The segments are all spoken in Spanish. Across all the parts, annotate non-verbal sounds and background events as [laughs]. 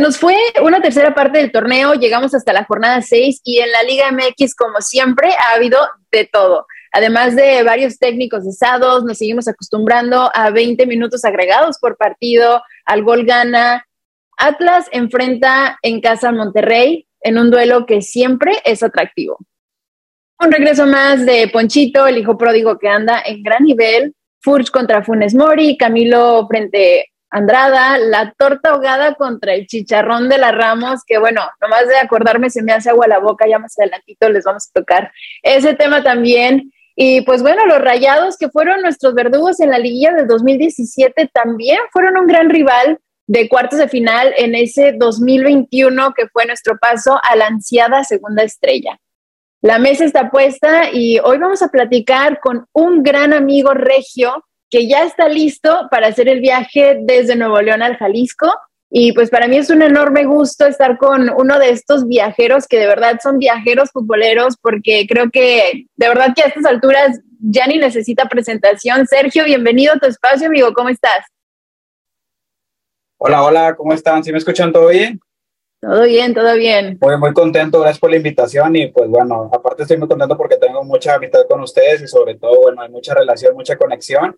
nos fue una tercera parte del torneo, llegamos hasta la jornada 6 y en la Liga MX, como siempre, ha habido de todo. Además de varios técnicos cesados, nos seguimos acostumbrando a 20 minutos agregados por partido, al gol gana. Atlas enfrenta en casa al Monterrey en un duelo que siempre es atractivo. Un regreso más de Ponchito, el hijo pródigo que anda en gran nivel. Furch contra Funes Mori, Camilo frente Andrada, la torta ahogada contra el chicharrón de la Ramos, que bueno, nomás de acordarme se me hace agua la boca, ya más adelantito les vamos a tocar ese tema también. Y pues bueno, los Rayados, que fueron nuestros verdugos en la liguilla del 2017, también fueron un gran rival de cuartos de final en ese 2021 que fue nuestro paso a la ansiada segunda estrella. La mesa está puesta y hoy vamos a platicar con un gran amigo regio que ya está listo para hacer el viaje desde Nuevo León al Jalisco. Y pues para mí es un enorme gusto estar con uno de estos viajeros que de verdad son viajeros futboleros porque creo que de verdad que a estas alturas ya ni necesita presentación. Sergio, bienvenido a tu espacio, amigo. ¿Cómo estás? Hola, hola, ¿cómo están? ¿Sí me escuchan todo bien? Todo bien, todo bien. Muy, muy contento, gracias por la invitación y pues bueno, aparte estoy muy contento porque tengo mucha amistad con ustedes y sobre todo, bueno, hay mucha relación, mucha conexión,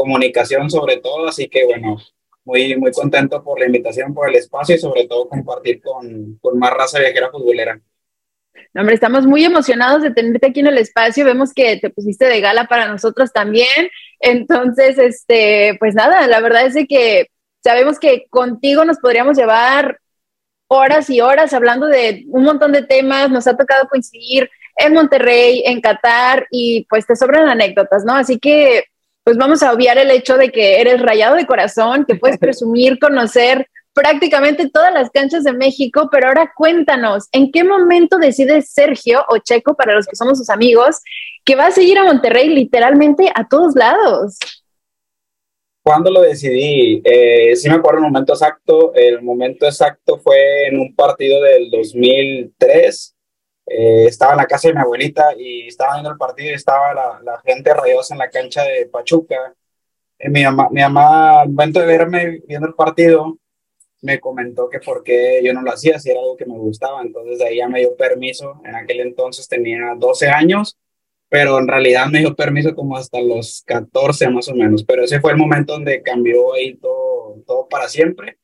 comunicación sobre todo, así que bueno, muy, muy contento por la invitación, por el espacio y sobre todo compartir con, con más raza viajera futbolera. No, hombre, estamos muy emocionados de tenerte aquí en el espacio. Vemos que te pusiste de gala para nosotros también. Entonces, este, pues nada, la verdad es que sabemos que contigo nos podríamos llevar horas y horas hablando de un montón de temas, nos ha tocado coincidir en Monterrey, en Qatar y pues te sobran anécdotas, ¿no? Así que pues vamos a obviar el hecho de que eres rayado de corazón, que puedes [laughs] presumir conocer prácticamente todas las canchas de México, pero ahora cuéntanos, ¿en qué momento decides Sergio o Checo, para los que somos sus amigos, que va a seguir a Monterrey literalmente a todos lados? ¿Cuándo lo decidí? Eh, sí me acuerdo el momento exacto. El momento exacto fue en un partido del 2003. Eh, estaba en la casa de mi abuelita y estaba viendo el partido y estaba la, la gente rayosa en la cancha de Pachuca. Eh, mi, mamá, mi mamá, al momento de verme viendo el partido, me comentó que por qué yo no lo hacía, si era algo que me gustaba. Entonces de ahí ya me dio permiso. En aquel entonces tenía 12 años pero en realidad me dio permiso como hasta los 14 más o menos, pero ese fue el momento donde cambió ahí todo, todo para siempre.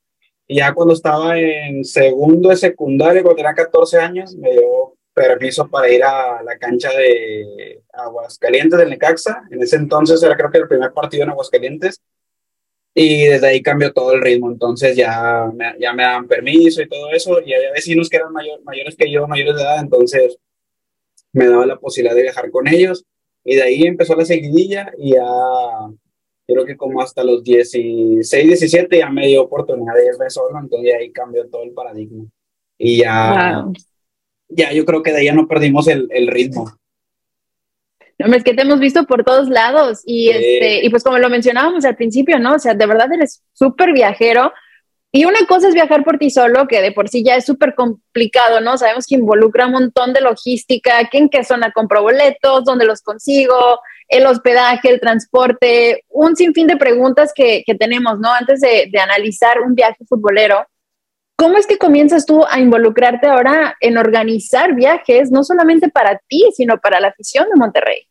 Y ya cuando estaba en segundo de secundaria, cuando tenía 14 años, me dio permiso para ir a la cancha de Aguascalientes del Necaxa. En ese entonces era creo que el primer partido en Aguascalientes. Y desde ahí cambió todo el ritmo. Entonces ya me, ya me daban permiso y todo eso. Y había vecinos que eran mayores que yo, mayores de edad. Entonces me daba la posibilidad de viajar con ellos y de ahí empezó la seguidilla y ya creo que como hasta los 16, 17 ya me dio oportunidad de irme solo, entonces ahí cambió todo el paradigma y ya, ya yo creo que de ahí ya no perdimos el, el ritmo. No, es que te hemos visto por todos lados y, este, y pues como lo mencionábamos al principio, ¿no? O sea, de verdad eres súper viajero, y una cosa es viajar por ti solo, que de por sí ya es súper complicado, ¿no? Sabemos que involucra un montón de logística, en qué zona compro boletos, dónde los consigo, el hospedaje, el transporte, un sinfín de preguntas que, tenemos, ¿no? Antes de, analizar un viaje futbolero. ¿Cómo es que comienzas tú a involucrarte ahora en organizar viajes, no solamente para ti, sino para la afición de Monterrey?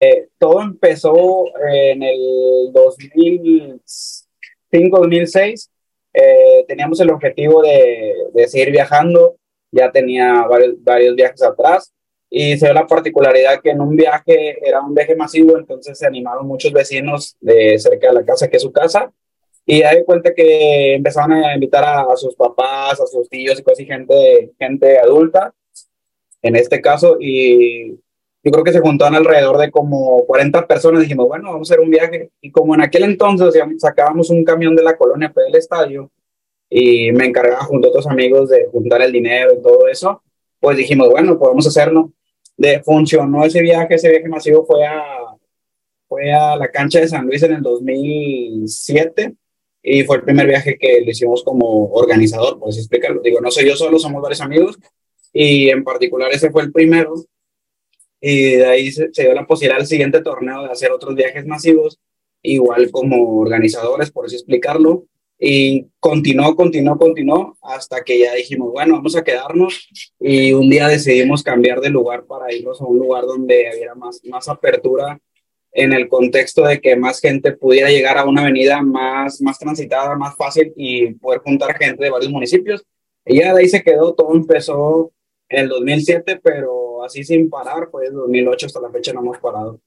Eh, todo empezó en el 2005, 2006 eh, teníamos el objetivo de, de, seguir viajando, ya tenía varios, varios viajes atrás. Y se dio la particularidad que en un viaje era un viaje masivo, entonces se animaron muchos vecinos de cerca de la casa, que es su casa, y hay cuenta que empezaron a invitar a, sus papás, a sus tíos y casi gente, gente adulta, en este caso, y yo creo que se juntaron alrededor de como 40 personas. Dijimos, bueno, vamos a hacer un viaje. Y como en aquel entonces sacábamos un camión de la colonia del estadio y me encargaba junto a otros amigos de juntar el dinero y todo eso, pues dijimos, bueno, podemos hacerlo. De, funcionó ese viaje, ese viaje masivo fue a, fue a la cancha de San Luis en el 2007 y fue el primer viaje que lo hicimos como organizador, pues explicarlo. Digo, no soy yo solo, somos varios amigos y en particular ese fue el primero y de ahí se, dio la posibilidad al siguiente torneo de hacer otros viajes masivos, igual como organizadores, por así explicarlo. y continuó, continuó, continuó hasta que ya dijimos, bueno, vamos a quedarnos y un día decidimos cambiar de lugar para irnos a un lugar donde hubiera más, más apertura en el contexto de que más gente pudiera llegar a una avenida más, más transitada, más fácil y poder juntar gente de varios municipios. Y ya de ahí se quedó, todo empezó en el 2007, pero así sin parar, pues 2008 hasta la fecha no hemos parado.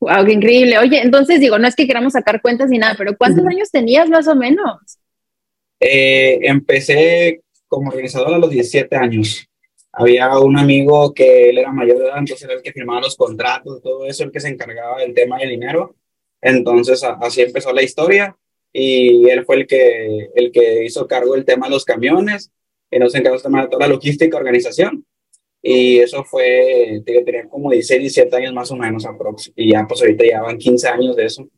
Wow, qué increíble. Oye, entonces digo, no es que queramos sacar cuentas ni nada, pero ¿cuántos años tenías más o menos? Eh, empecé como organizador a los 17 años. Había un amigo que él era mayor de edad, entonces era el que firmaba los contratos, todo eso, el que se encargaba del tema del dinero. Entonces así empezó la historia y él fue el que, el que hizo cargo del tema de los camiones y nos encargó de toda la logística organización. Y eso fue, tenía como 16, 17 años más o menos aprox. Y ya pues ahorita ya van 15 años de eso.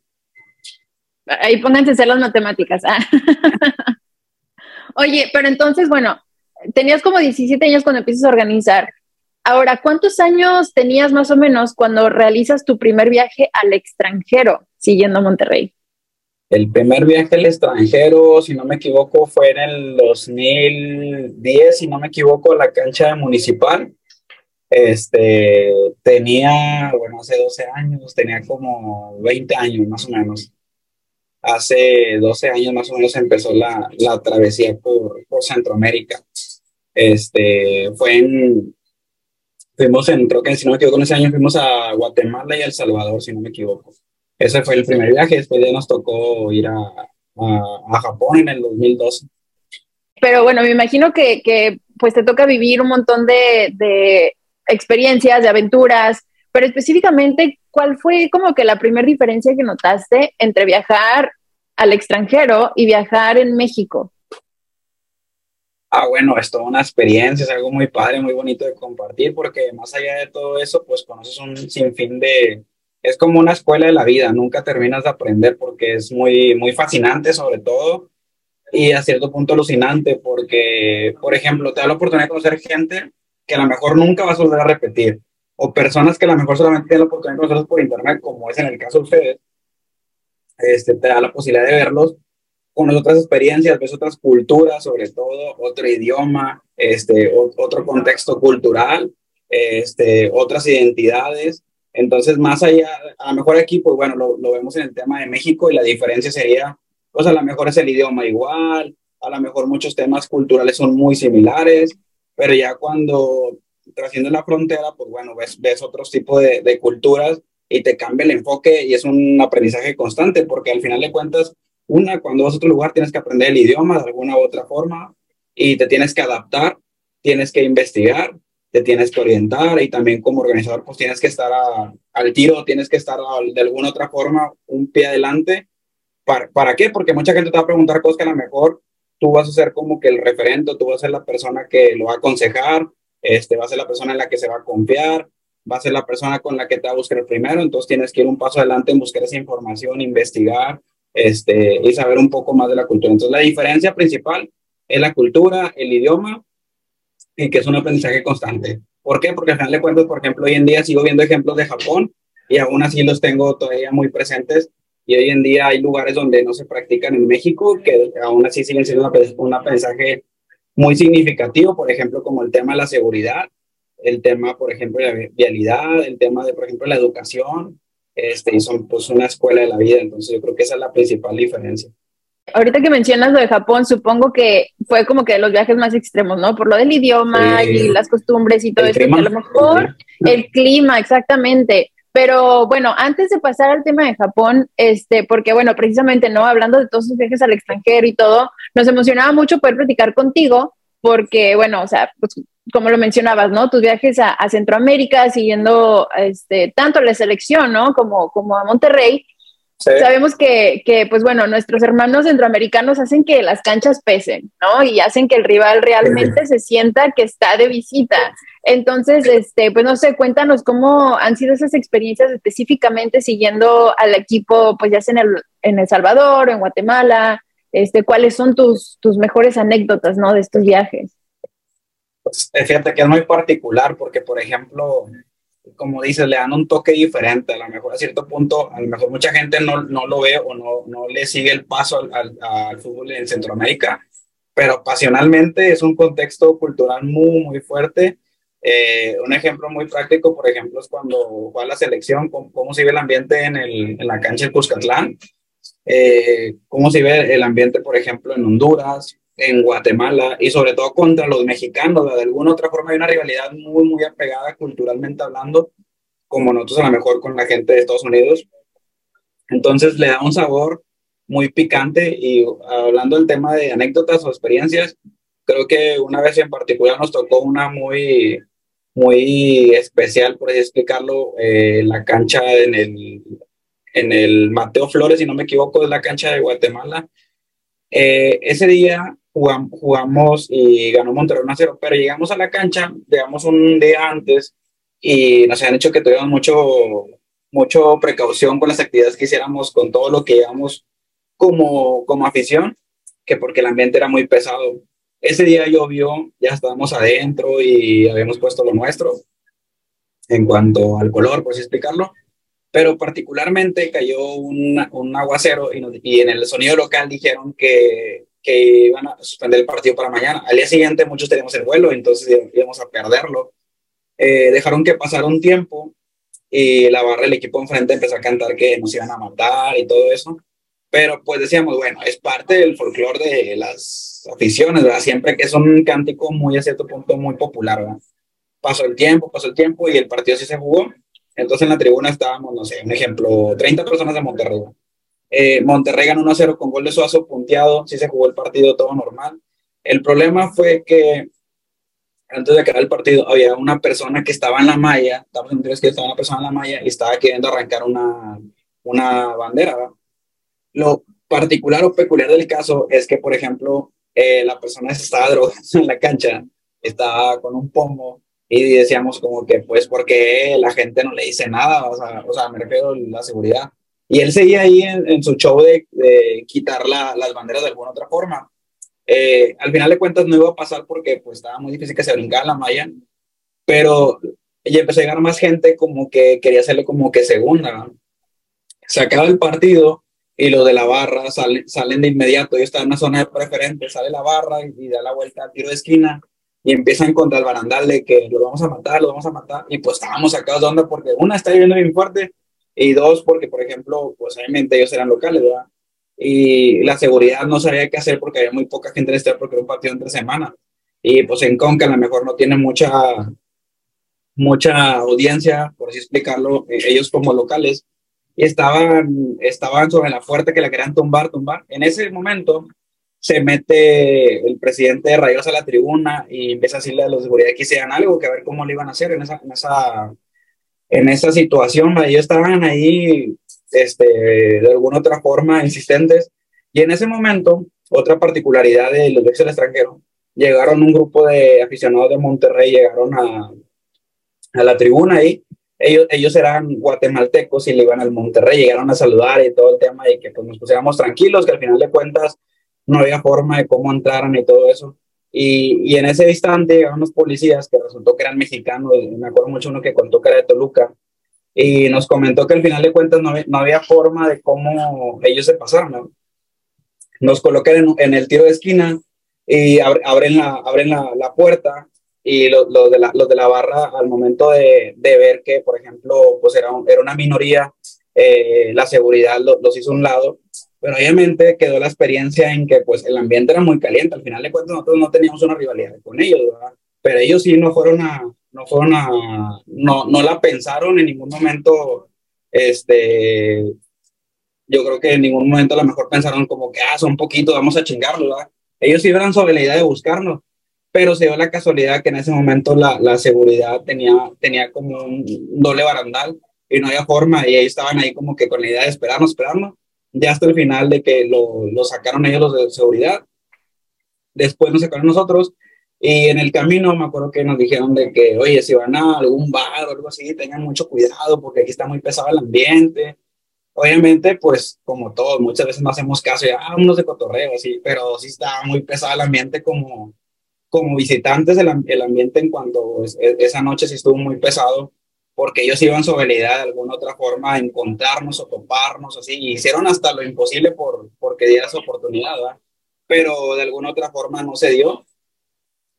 Ahí pónganse a hacer las matemáticas. Ah. [laughs] Oye, pero entonces, bueno, tenías como 17 años cuando empiezas a organizar. Ahora, ¿cuántos años tenías más o menos cuando realizas tu primer viaje al extranjero siguiendo a Monterrey? El primer viaje al extranjero, si no me equivoco, fue en el 2010, si no me equivoco, a la cancha municipal. Este, tenía, bueno, hace 12 años, tenía como 20 años más o menos. Hace 12 años más o menos empezó la, la travesía por, por Centroamérica. Este, fue en, fuimos en, creo que si no me equivoco, en ese año fuimos a Guatemala y El Salvador, si no me equivoco. Ese fue el primer viaje, después ya nos tocó ir a, a, Japón en el 2012. Pero bueno, me imagino que, que pues te toca vivir un montón de, de experiencias, de aventuras, pero específicamente, ¿cuál fue como que la primera diferencia que notaste entre viajar al extranjero y viajar en México? Ah, bueno, es toda una experiencia, es algo muy padre, muy bonito de compartir, porque más allá de todo eso, pues conoces un sinfín de, es como una escuela de la vida, nunca terminas de aprender porque es muy, muy fascinante sobre todo y a cierto punto alucinante porque, por ejemplo, te da la oportunidad de conocer gente que a lo mejor nunca vas a volver a repetir o personas que a lo mejor solamente tienen la oportunidad de conocerlos por internet, como es en el caso de ustedes, este, te da la posibilidad de verlos con otras experiencias, ves otras culturas, sobre todo otro idioma, este, otro contexto cultural, este, otras identidades. Entonces, más allá, a lo mejor aquí, pues bueno, lo, lo, vemos en el tema de México y la diferencia sería, pues a lo mejor es el idioma igual, a lo mejor muchos temas culturales son muy similares, pero ya cuando trasciende la frontera, pues bueno, ves, ves otros tipos de, de culturas y te cambia el enfoque y es un aprendizaje constante, porque al final de cuentas, una, cuando vas a otro lugar tienes que aprender el idioma de alguna u otra forma y te tienes que adaptar, tienes que investigar te tienes que orientar y también como organizador pues tienes que estar al tiro, tienes que estar de alguna otra forma un pie adelante. ¿Para, ¿Para qué? Porque mucha gente te va a preguntar cosas que a lo mejor tú vas a ser como que el referente, tú vas a ser la persona que lo va a aconsejar, este, va a ser la persona en la que se va a confiar, va a ser la persona con la que te va a buscar primero, entonces tienes que ir un paso adelante en buscar esa información, investigar este, y saber un poco más de la cultura. Entonces la diferencia principal es la cultura, el idioma y que es un aprendizaje constante. ¿Por qué? Porque al final de cuentas, por ejemplo, hoy en día sigo viendo ejemplos de Japón y aún así los tengo todavía muy presentes y hoy en día hay lugares donde no se practican en México que aún así siguen siendo un aprendizaje muy significativo, por ejemplo, como el tema de la seguridad, el tema, por ejemplo, de la vialidad, el tema de, por ejemplo, la educación, este, y son pues una escuela de la vida, entonces yo creo que esa es la principal diferencia. Ahorita que mencionas lo de Japón, supongo que fue como que los viajes más extremos, ¿no? Por lo del idioma y las costumbres y todo eso. a lo mejor el clima, exactamente. Pero bueno, antes de pasar al tema de Japón, este, porque bueno, precisamente, ¿no? Hablando de todos sus viajes al extranjero y todo, nos emocionaba mucho poder platicar contigo, porque bueno, o sea, pues como lo mencionabas, ¿no? Tus viajes a, a Centroamérica, siguiendo este, tanto la selección, ¿no? Como, como a Monterrey, Sabemos que, que, pues bueno, nuestros hermanos centroamericanos hacen que las canchas pesen, ¿no? Y hacen que el rival realmente se sienta que está de visita. Entonces, este, pues no sé, cuéntanos cómo han sido esas experiencias específicamente siguiendo al equipo, pues ya sea en El, en el Salvador, en Guatemala, este, cuáles son tus, tus mejores anécdotas, ¿no? De estos viajes. Pues, fíjate que es muy particular porque, por ejemplo, como dices, le dan un toque diferente. A lo mejor a cierto punto, a lo mejor mucha gente no, no lo ve o no, no le sigue el paso al, fútbol en Centroamérica, pero pasionalmente es un contexto cultural muy, muy fuerte. Eh, un ejemplo muy práctico, por ejemplo, es cuando va la selección, cómo, cómo se ve el ambiente en, el, en la cancha de Cuscatlán, eh, cómo se ve el ambiente, por ejemplo, en Honduras, en Guatemala y sobre todo contra los mexicanos. De alguna otra forma hay una rivalidad muy, muy apegada culturalmente hablando, como nosotros a lo mejor con la gente de Estados Unidos. Entonces le da un sabor muy picante y hablando del tema de anécdotas o experiencias, creo que una vez en particular nos tocó una muy, muy especial, por así explicarlo, eh, la cancha en el, en el Mateo Flores, si no me equivoco, es la cancha de Guatemala. Eh, ese día jugamos, y ganó Monterrey 1 0, pero llegamos a la cancha, digamos un día antes, y nos habían dicho que tuviéramos mucho, mucho precaución con las actividades que hiciéramos, con todo lo que llevamos como, como afición, que porque el ambiente era muy pesado. Ese día llovió, ya estábamos adentro y habíamos puesto lo nuestro en cuanto al color, así explicarlo, pero particularmente cayó un, un aguacero y, y, en el sonido local dijeron que que iban a suspender el partido para mañana. Al día siguiente muchos teníamos el vuelo, entonces íbamos a perderlo. Eh, dejaron que pasara un tiempo y la barra del equipo enfrente empezó a cantar que nos iban a matar y todo eso. Pero pues decíamos, bueno, es parte del folclore de las aficiones, ¿verdad? Siempre que es un cántico muy a cierto punto muy popular, ¿verdad? Pasó el tiempo, pasó el tiempo y el partido sí se jugó. Entonces en la tribuna estábamos, no sé, un ejemplo, 30 personas de Monterrey. Eh, Monterrey ganó 1-0 con gol de Suazo punteado, sí se jugó el partido todo normal. El problema fue que antes de acabar el partido había una persona que estaba en la malla, que estaba una persona en la malla y estaba queriendo arrancar una, una bandera. Lo particular o peculiar del caso es que, por ejemplo, eh, la persona estaba drogando en la cancha, estaba con un pomo y decíamos como que, pues, porque la gente no le dice nada? O sea, o sea me refiero a la seguridad y él seguía ahí en, su show de, quitar las banderas de alguna otra forma. Eh, al final de cuentas no iba a pasar porque pues estaba muy difícil que se brincara la malla, pero ya empezó a llegar más gente como que quería hacerle como que segunda. Se acaba el partido y los de la barra salen, salen de inmediato. Yo estaba en una zona de preferente, sale la barra y, da la vuelta al tiro de esquina y empiezan contra el barandal de que lo vamos a matar, lo vamos a matar. Y pues estábamos sacados de onda porque una está lloviendo bien fuerte y dos, porque, por ejemplo, pues obviamente ellos eran locales, ¿verdad? Y la seguridad no sabía qué hacer porque había muy poca gente en este porque era un partido entre semana. Y pues en Conca a lo mejor no tiene mucha, mucha audiencia, por así explicarlo, eh, ellos como locales. Y estaban, estaban sobre la fuerte que la querían tumbar, tumbar. En ese momento se mete el presidente de Rayos a la tribuna y empieza a decirle a los de seguridad que hicieran algo, que a ver cómo lo iban a hacer en esa, en esa en esa situación, ellos estaban ahí este, de alguna otra forma insistentes. Y en ese momento, otra particularidad de los viajes al extranjero, llegaron un grupo de aficionados de Monterrey, llegaron a, a la tribuna ahí. Ellos, ellos eran guatemaltecos y le iban al Monterrey, llegaron a saludar y todo el tema y que pues, nos pusiéramos tranquilos, que al final de cuentas no había forma de cómo entraran y todo eso. Y, y, en ese instante llegaron unos policías que resultó que eran mexicanos, me acuerdo mucho uno que contó que era de Toluca, y nos comentó que al final de cuentas no había, no había forma de cómo ellos se pasaron. ¿no? Nos colocan en, en, el tiro de esquina y abren la, abren la, la puerta y los, los, de la, los de la barra al momento de, de ver que, por ejemplo, pues era, era una minoría, eh, la seguridad los hizo a un lado pero obviamente quedó la experiencia en que pues el ambiente era muy caliente. Al final de cuentas nosotros no teníamos una rivalidad con ellos, ¿verdad? Pero ellos sí no fueron a, no fueron a, no, no la pensaron en ningún momento, este, yo creo que en ningún momento a lo mejor pensaron como que, ah, son poquito, vamos a chingarlo, ¿verdad? Ellos sí iban sobre la idea de buscarnos, pero se dio la casualidad que en ese momento la, la seguridad tenía, tenía como un doble barandal y no había forma y ellos estaban ahí como que con la idea de esperarnos, esperarnos ya hasta el final de que lo, lo sacaron ellos los de seguridad. Después nos sacaron nosotros y en el camino me acuerdo que nos dijeron de que, oye, si van a algún bar o algo así, tengan mucho cuidado porque aquí está muy pesado el ambiente. Obviamente, pues como todos, muchas veces no hacemos caso, ya vámonos de cotorreo, así, pero sí está muy pesado el ambiente como, como visitantes, el, el ambiente en cuanto esa noche sí estuvo muy pesado porque ellos iban sobre la idea de alguna otra forma de encontrarnos o toparnos, así, y hicieron hasta lo imposible por, porque diera esa oportunidad, ¿verdad? pero de alguna otra forma no se dio,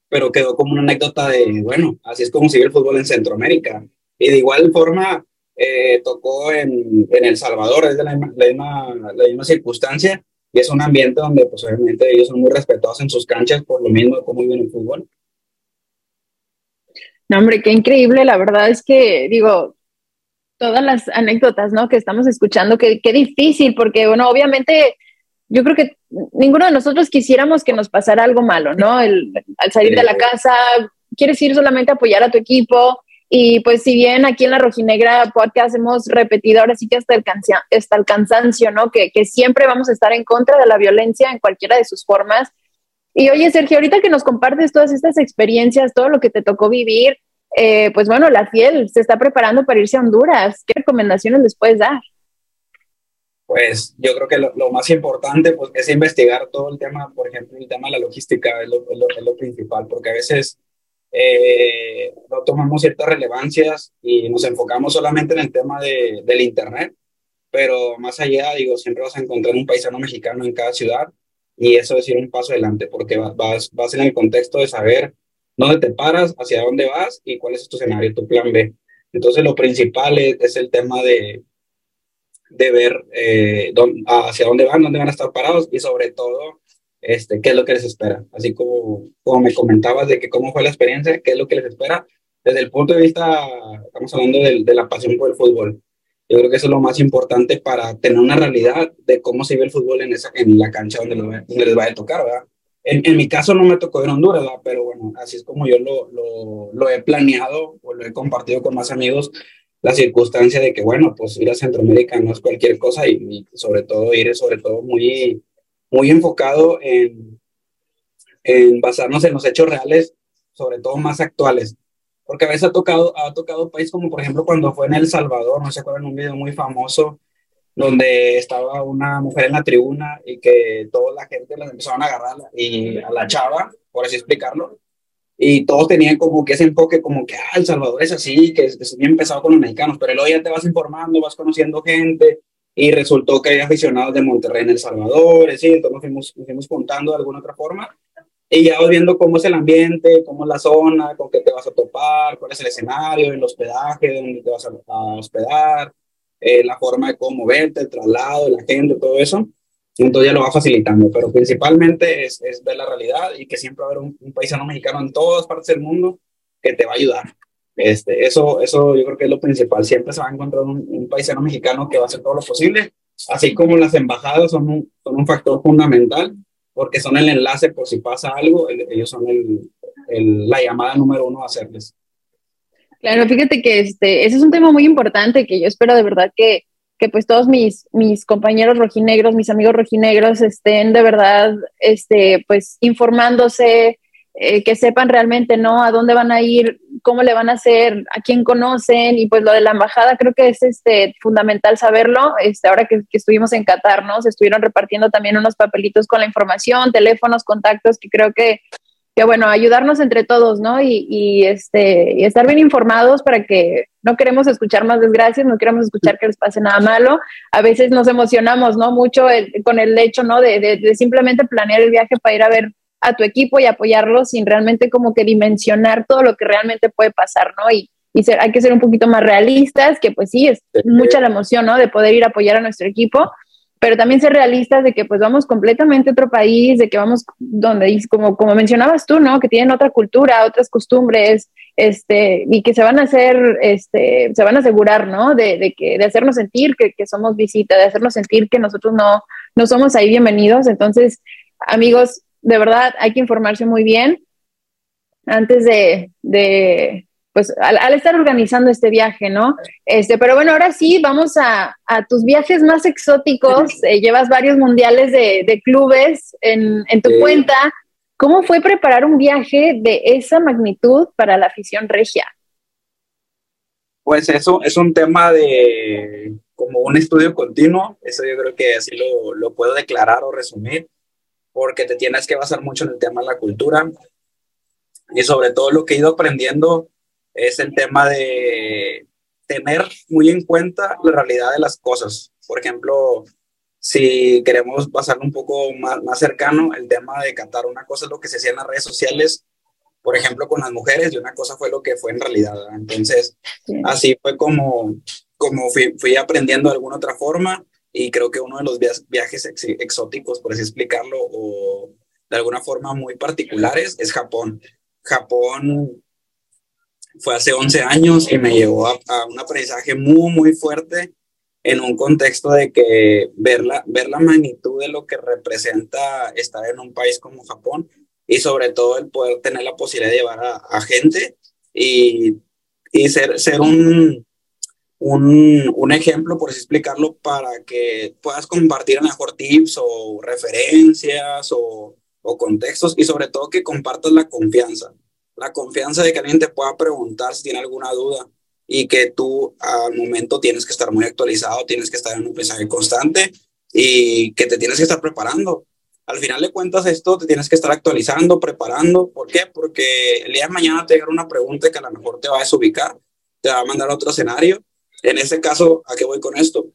pero quedó como una anécdota de, bueno, así es como sigue el fútbol en Centroamérica. Y de igual forma eh, tocó en, en, El Salvador, es la misma circunstancia, y es un ambiente donde pues obviamente ellos son muy respetados en sus canchas por lo mismo de cómo viven el fútbol. No, hombre, qué increíble. La verdad es que, digo, todas las anécdotas, ¿no? Que estamos escuchando, qué, qué difícil, porque, bueno, obviamente, yo creo que ninguno de nosotros quisiéramos que nos pasara algo malo, ¿no? El, al salir de la casa, quieres ir solamente a apoyar a tu equipo. Y pues si bien aquí en la Rojinegra Podcast hemos repetido ahora sí que hasta el, hasta el cansancio, ¿no? Que, que siempre vamos a estar en contra de la violencia en cualquiera de sus formas, y oye, Sergio, ahorita que nos compartes todas estas experiencias, todo lo que te tocó vivir, eh, pues bueno, la Fiel se está preparando para irse a Honduras. ¿Qué recomendaciones les puedes dar? Pues yo creo que lo, más importante pues, es investigar todo el tema, por ejemplo, el tema de la logística es lo, es lo, principal, porque a veces eh, no tomamos ciertas relevancias y nos enfocamos solamente en el tema de, del Internet, pero más allá, digo, siempre vas a encontrar un paisano mexicano en cada ciudad y eso es ir un paso adelante, porque vas, vas en el contexto de saber dónde te paras, hacia dónde vas y cuál es tu escenario, tu plan B. Entonces, lo principal es, el tema de, de ver eh, hacia dónde van, dónde van a estar parados y sobre todo, este, qué es lo que les espera. Así como, como me comentabas de que cómo fue la experiencia, qué es lo que les espera. Desde el punto de vista, estamos hablando de, de la pasión por el fútbol. Yo creo que eso es lo más importante para tener una realidad de cómo se ve el fútbol en, esa, en la cancha donde, donde les va a tocar, ¿verdad? En, en, mi caso no me tocó en Honduras, ¿verdad? pero bueno, así es como yo lo, lo, lo, he planeado o lo he compartido con más amigos, la circunstancia de que, bueno, pues ir a Centroamérica no es cualquier cosa y, y sobre todo ir, sobre todo muy, muy enfocado en, en basarnos en los hechos reales, sobre todo más actuales porque a veces ha tocado, ha tocado país como por ejemplo cuando fue en El Salvador, no se acuerdan, un video muy famoso donde estaba una mujer en la tribuna y que toda la gente la empezaron a agarrar y a la chava, por así explicarlo, y todos tenían como que ese enfoque como que, ah, El Salvador es así, que es, bien pesado con los mexicanos, pero luego ya te vas informando, vas conociendo gente, y resultó que hay aficionados de Monterrey en El Salvador, ¿sí? entonces nos fuimos, nos fuimos contando de alguna otra forma, y ya vas viendo cómo es el ambiente, cómo es la zona, con qué te vas a topar, cuál es el escenario, el hospedaje, dónde te vas a, hospedar, eh, la forma de cómo moverte, el traslado, la gente, todo eso. Entonces ya lo va facilitando, pero principalmente es, es ver la realidad y que siempre va a haber un, paisano mexicano en todas partes del mundo que te va a ayudar. Este, eso, eso yo creo que es lo principal. Siempre se va a encontrar un, un paisano mexicano que va a hacer todo lo posible, así como las embajadas son un, son un factor fundamental porque son el enlace por si pasa algo, ellos son el, el, la llamada número uno a hacerles. Claro, fíjate que este, ese es un tema muy importante que yo espero de verdad que, que pues todos mis, mis compañeros rojinegros, mis amigos rojinegros estén de verdad este, pues informándose, eh, que sepan realmente, ¿no? A dónde van a ir, cómo le van a hacer, a quién conocen, y pues lo de la embajada creo que es este, fundamental saberlo. Este, ahora que, estuvimos en Qatar, ¿no? Se estuvieron repartiendo también unos papelitos con la información, teléfonos, contactos, que creo que, que bueno, ayudarnos entre todos, ¿no? Y, y, este, y estar bien informados para que no queremos escuchar más desgracias, no queremos escuchar que les pase nada malo. A veces nos emocionamos, ¿no? Mucho con el hecho, ¿no? De, de, de simplemente planear el viaje para ir a ver a tu equipo y apoyarlo sin realmente como que dimensionar todo lo que realmente puede pasar, ¿no? Y, y ser, hay que ser un poquito más realistas, que pues sí, es mucha la emoción, ¿no? De poder ir a apoyar a nuestro equipo, pero también ser realistas de que pues vamos completamente a otro país, de que vamos donde, como, como mencionabas tú, ¿no? Que tienen otra cultura, otras costumbres, este, y que se van a hacer, este, se van a asegurar, ¿no? De, de que, de hacernos sentir que, que, somos visita, de hacernos sentir que nosotros no, no somos ahí bienvenidos. Entonces, amigos, de verdad hay que informarse muy bien antes de, de pues al, estar organizando este viaje, ¿no? Este, pero bueno, ahora sí, vamos a, a tus viajes más exóticos. Eh, llevas varios mundiales de, de clubes en, en tu cuenta. ¿Cómo fue preparar un viaje de esa magnitud para la afición regia? Pues eso es un tema de como un estudio continuo, eso yo creo que así lo, lo puedo declarar o resumir porque te tienes que basar mucho en el tema de la cultura. Y sobre todo lo que he ido aprendiendo es el tema de, tener muy en cuenta la realidad de las cosas. Por ejemplo, si queremos pasarlo un poco más, más cercano, el tema de Qatar, una cosa es lo que se hacía en las redes sociales, por ejemplo, con las mujeres, y una cosa fue lo que fue en realidad. Entonces, así fue como, como fui, fui, aprendiendo de alguna otra forma, y creo que uno de los viajes exóticos, por así explicarlo, o de alguna forma muy particulares, es Japón. Japón fue hace 11 años y me llevó a, un aprendizaje muy, muy fuerte en un contexto de que ver la, ver la magnitud de lo que representa estar en un país como Japón y sobre todo el poder tener la posibilidad de llevar a, gente y, y, ser, ser un, un, un, ejemplo, por así explicarlo, para que puedas compartir a mejor tips o referencias o, o contextos y sobre todo que compartas la confianza la confianza de que alguien te pueda preguntar si tiene alguna duda y que tú al momento tienes que estar muy actualizado, tienes que estar en un mensaje constante y que te tienes que estar preparando. Al final de cuentas esto te tienes que estar actualizando, preparando. ¿Por qué? Porque el día de mañana te llega una pregunta que a lo mejor te va a desubicar, te va a mandar a otro escenario. En este caso, ¿a qué voy con esto?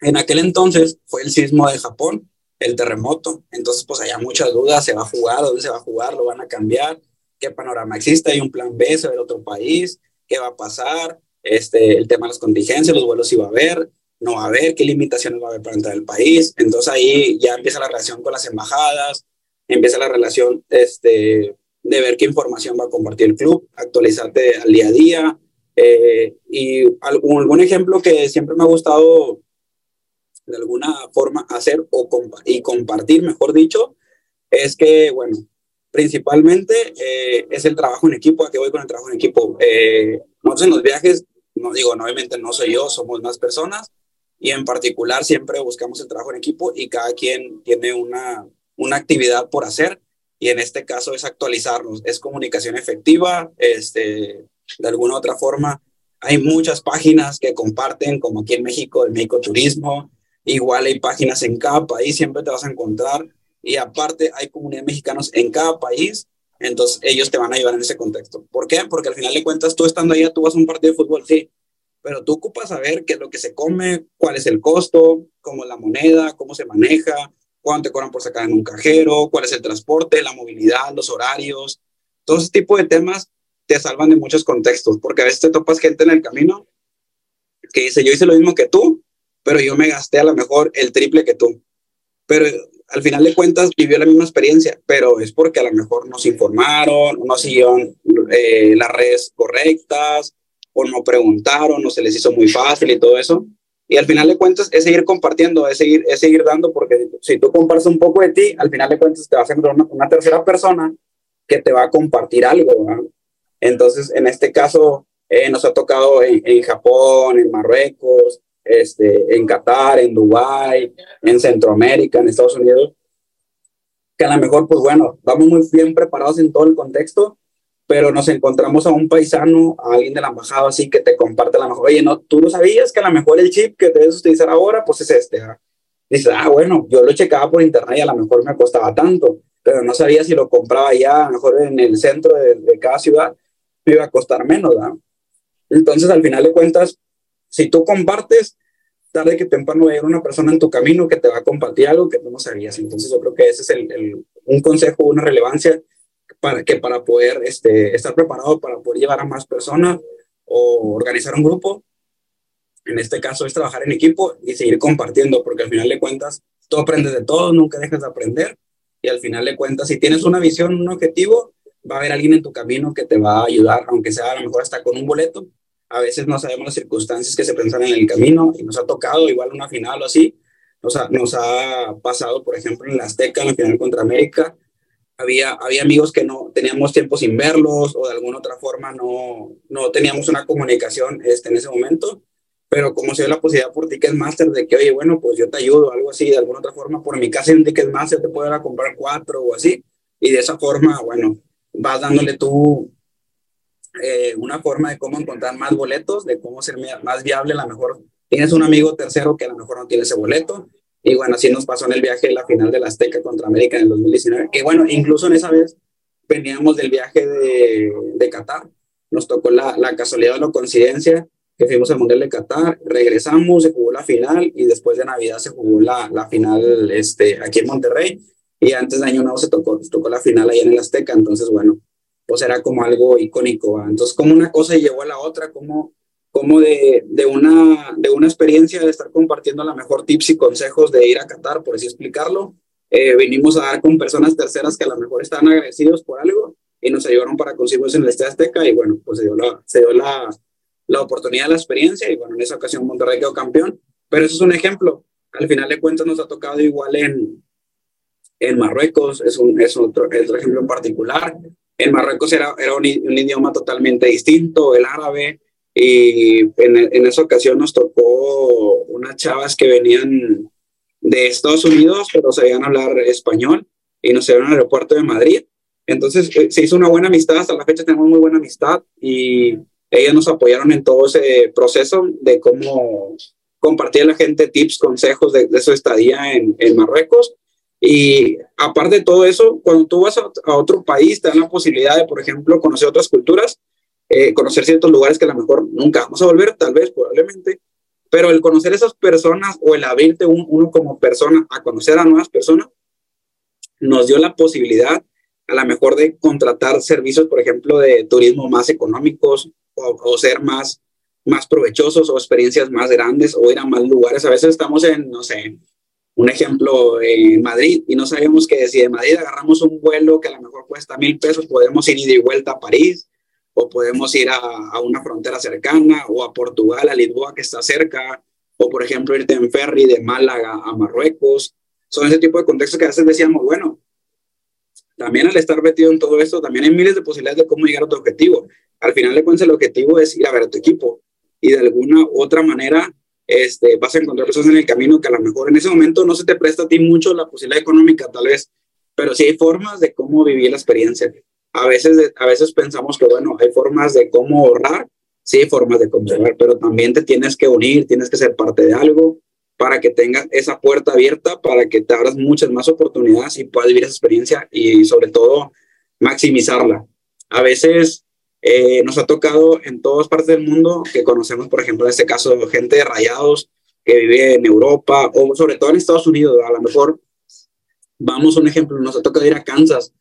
En aquel entonces fue el sismo de Japón, el terremoto. Entonces, pues había muchas dudas, se va a jugar, dónde se va a jugar, lo van a cambiar qué panorama existe, hay un plan B sobre otro país, qué va a pasar, este, el tema de las contingencias, los vuelos si va a haber, no va a haber, qué limitaciones va a haber para entrar al país. Entonces ahí ya empieza la relación con las embajadas, empieza la relación este, de ver qué información va a compartir el club, actualizarte al día a día. Eh, y algún, algún ejemplo que siempre me ha gustado de alguna forma hacer o y compartir, mejor dicho, es que, bueno, principalmente eh, es el trabajo en equipo. ¿A qué voy con el trabajo en equipo? Eh, nosotros en los viajes, no digo, obviamente no soy yo, somos más personas y en particular siempre buscamos el trabajo en equipo y cada quien tiene una, una actividad por hacer y en este caso es actualizarnos, es comunicación efectiva, este, de alguna otra forma. Hay muchas páginas que comparten, como aquí en México, el México Turismo, igual hay páginas en cada país, siempre te vas a encontrar y aparte hay comunidades mexicanos en cada país, entonces ellos te van a ayudar en ese contexto. ¿Por qué? Porque al final de cuentas tú estando allá, tú vas a un partido de fútbol, sí, pero tú ocupas saber qué es lo que se come, cuál es el costo, cómo es la moneda, cómo se maneja, cuánto te cobran por sacar en un cajero, cuál es el transporte, la movilidad, los horarios, todo ese tipo de temas te salvan de muchos contextos, porque a veces te topas gente en el camino que dice, yo hice lo mismo que tú, pero yo me gasté a lo mejor el triple que tú. Pero al final de cuentas vivió la misma experiencia, pero es porque a lo mejor nos informaron, no siguieron eh, las redes correctas, o no preguntaron, o se les hizo muy fácil y todo eso. Y al final de cuentas es seguir compartiendo, es seguir, es seguir dando, porque si tú compartes un poco de ti, al final de cuentas te va a hacer una, una tercera persona que te va a compartir algo. Entonces, en este caso, eh, nos ha tocado en, en Japón, en Marruecos, este, en Qatar, en Dubái, en Centroamérica, en Estados Unidos, que a lo mejor, pues bueno, vamos muy bien preparados en todo el contexto, pero nos encontramos a un paisano, a alguien de la embajada así que te comparte la mejor, oye, no, tú no sabías que a lo mejor el chip que debes utilizar ahora, pues es este. ¿ah? Dices, ah, bueno, yo lo checaba por internet y a lo mejor me costaba tanto, pero no sabía si lo compraba ya, a lo mejor en el centro de, de cada ciudad, me iba a costar menos. Entonces, al final de cuentas, si tú compartes, tarde que temprano va a llegar una persona en tu camino que te va a compartir algo que tú no sabías. Entonces yo creo que ese es el, un consejo, una relevancia para que para poder este, estar preparado para poder llevar a más personas o organizar un grupo, en este caso es trabajar en equipo y seguir compartiendo, porque al final de cuentas tú aprendes de todo, nunca dejas de aprender y al final de cuentas si tienes una visión, un objetivo, va a haber alguien en tu camino que te va a ayudar, aunque sea a lo mejor hasta con un boleto, a veces no sabemos las circunstancias que se pensan en el camino y nos ha tocado igual una final o así. Nos ha, nos ha pasado, por ejemplo, en la Azteca, en la final contra América, había, había amigos que no teníamos tiempo sin verlos o de alguna otra forma no, no teníamos una comunicación este, en ese momento, pero como se dio la posibilidad por Ticketmaster de que, oye, bueno, pues yo te ayudo, algo así, de alguna otra forma, por mi casa en Ticketmaster te puedo ir a comprar cuatro o así, y de esa forma, bueno, vas dándole tú eh, una forma de cómo encontrar más boletos, de cómo ser más viable, a lo mejor tienes un amigo tercero que a lo mejor no tiene ese boleto. Y bueno, así nos pasó en el viaje de la final de la Azteca contra América en el 2019, que bueno, incluso en esa vez veníamos del viaje de, de Qatar, nos tocó la, la casualidad o la coincidencia que fuimos al Mundial de Qatar, regresamos, se jugó la final y después de Navidad se jugó la, la final este, aquí en Monterrey y antes de Año Nuevo se tocó, tocó la final allá en el Azteca, entonces bueno, pues era como algo icónico. Entonces, como una cosa llevó a la otra, como, como de, de, una, de una experiencia de estar compartiendo la mejor tips y consejos de ir a Qatar, por así explicarlo, eh, vinimos a dar con personas terceras que a lo mejor estaban agradecidos por algo y nos ayudaron para conseguirlo en el Estadio Azteca y bueno, pues se dio la, se dio la, la oportunidad, la experiencia y bueno, en esa ocasión Monterrey quedó campeón, pero eso es un ejemplo. Al final de cuentas nos ha tocado igual en, en Marruecos, es, un, es otro, otro ejemplo en particular. En Marruecos era, era un, idioma totalmente distinto, el árabe, y en, en, esa ocasión nos tocó unas chavas que venían de Estados Unidos, pero sabían hablar español, y nos llevaron al aeropuerto de Madrid. Entonces eh, se hizo una buena amistad, hasta la fecha tenemos muy buena amistad, y ellos nos apoyaron en todo ese proceso de cómo compartir a la gente tips, consejos de, de su estadía en, en Marruecos y aparte de todo eso, cuando tú vas a, otro país, te dan la posibilidad de, por ejemplo, conocer otras culturas, eh, conocer ciertos lugares que a lo mejor nunca vamos a volver, tal vez, probablemente, pero el conocer esas personas o el abrirte uno como persona a conocer a nuevas personas, nos dio la posibilidad a lo mejor de contratar servicios, por ejemplo, de turismo más económicos o, o ser más, más provechosos o experiencias más grandes o ir a más lugares. A veces estamos en, no sé, un ejemplo en Madrid y no sabemos que si de Madrid agarramos un vuelo que a lo mejor cuesta mil pesos, podemos ir y vuelta a París o podemos ir a, a, una frontera cercana o a Portugal, a Lisboa que está cerca, o por ejemplo irte en ferry de Málaga a Marruecos. Son ese tipo de contextos que a veces decíamos, bueno, también al estar metido en todo esto, también hay miles de posibilidades de cómo llegar a tu objetivo. Al final de cuentas, el objetivo es ir a ver a tu equipo y de alguna u otra manera este, vas a encontrar cosas en el camino que a lo mejor en ese momento no se te presta a ti mucho la posibilidad económica, tal vez, pero sí hay formas de cómo vivir la experiencia. A veces, a veces pensamos que, bueno, hay formas de cómo ahorrar, sí hay formas de cómo pero también te tienes que unir, tienes que ser parte de algo para que tengas esa puerta abierta, para que te abras muchas más oportunidades y puedas vivir esa experiencia y sobre todo maximizarla. A veces eh, nos ha tocado en todas partes del mundo que conocemos, por ejemplo, en este caso, gente de rayados que vive en Europa o sobre todo en Estados Unidos. A lo mejor, vamos a un ejemplo, nos ha tocado ir a Kansas,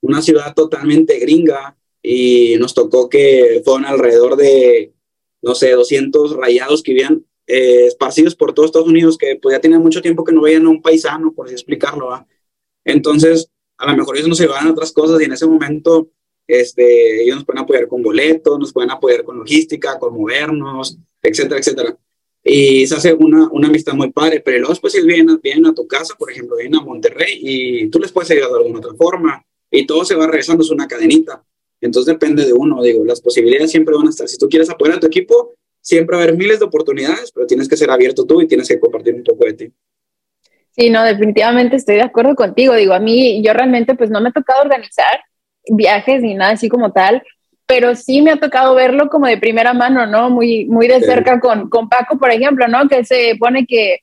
una ciudad totalmente gringa, y nos tocó que fueron alrededor de, no sé, 200 rayados que vivían eh, esparcidos por todo Estados Unidos, que pues ya tenían mucho tiempo que no veían a un paisano, por así explicarlo. Entonces, a lo mejor ellos nos llevaban a otras cosas y en ese momento este, ellos nos pueden apoyar con boletos, nos pueden apoyar con logística, con movernos, etcétera, etcétera. Y se hace una, una amistad muy padre, pero luego después ellos vienen, vienen a tu casa, por ejemplo, vienen a Monterrey y tú les puedes ayudar de alguna otra forma y todo se va regresando, es una cadenita. Entonces depende de uno, digo, las posibilidades siempre van a estar. Si tú quieres apoyar a tu equipo, siempre va a haber miles de oportunidades, pero tienes que ser abierto tú y tienes que compartir un poco de ti. Sí, no, definitivamente estoy de acuerdo contigo. Digo, a mí, yo realmente pues no me ha tocado organizar, viajes ni nada así como tal, pero sí me ha tocado verlo como de primera mano, ¿no? Muy, muy de cerca con, con Paco, por ejemplo, ¿no? Que se pone que,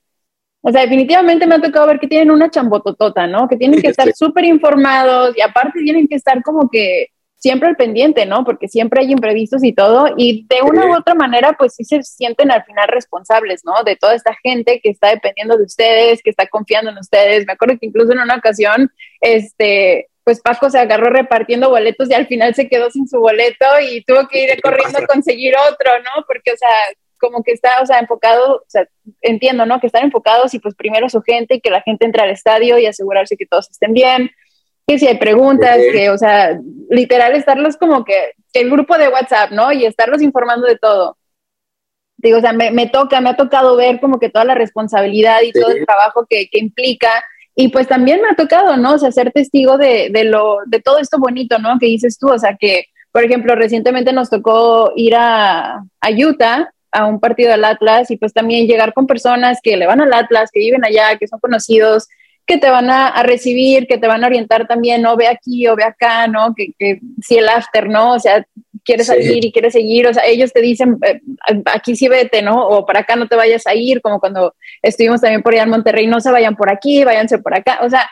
o sea, definitivamente me ha tocado ver que tienen una chambototota, ¿no? Que tienen que estar súper informados y aparte tienen que estar como que siempre al pendiente, ¿no? Porque siempre hay imprevistos y todo, y de una u otra manera, pues sí se sienten al final responsables, ¿no? De toda esta gente que está dependiendo de ustedes, que está confiando en ustedes. Me acuerdo que incluso en una ocasión, este, pues Paco se agarró repartiendo boletos y al final se quedó sin su boleto y tuvo que ir corriendo a conseguir otro, ¿no? Porque, o sea, como que está, o sea, enfocado, o sea, entiendo, ¿no? Que están enfocados y pues primero su gente y que la gente entre al estadio y asegurarse que todos estén bien, que si hay preguntas, que, o sea, literal estarlos como que, el grupo de WhatsApp, ¿no? Y estarlos informando de todo. Digo, o sea, me, me toca, me ha tocado ver como que toda la responsabilidad y todo el trabajo que, que implica y pues también me ha tocado, ¿no? O sea, ser testigo de, de, lo, de todo esto bonito, ¿no? Que dices tú, o sea, que, por ejemplo, recientemente nos tocó ir a, a Utah a un partido del Atlas y pues también llegar con personas que le van al Atlas, que viven allá, que son conocidos, que te van a, recibir, que te van a orientar también, no ve aquí o ve acá, ¿no? Que, que si el after, ¿no? O sea, quieres salir y quieres seguir, o sea, ellos te dicen, eh, aquí sí vete, ¿no? O para acá no te vayas a ir, como cuando estuvimos también por allá en Monterrey, no se vayan por aquí, váyanse por acá, o sea,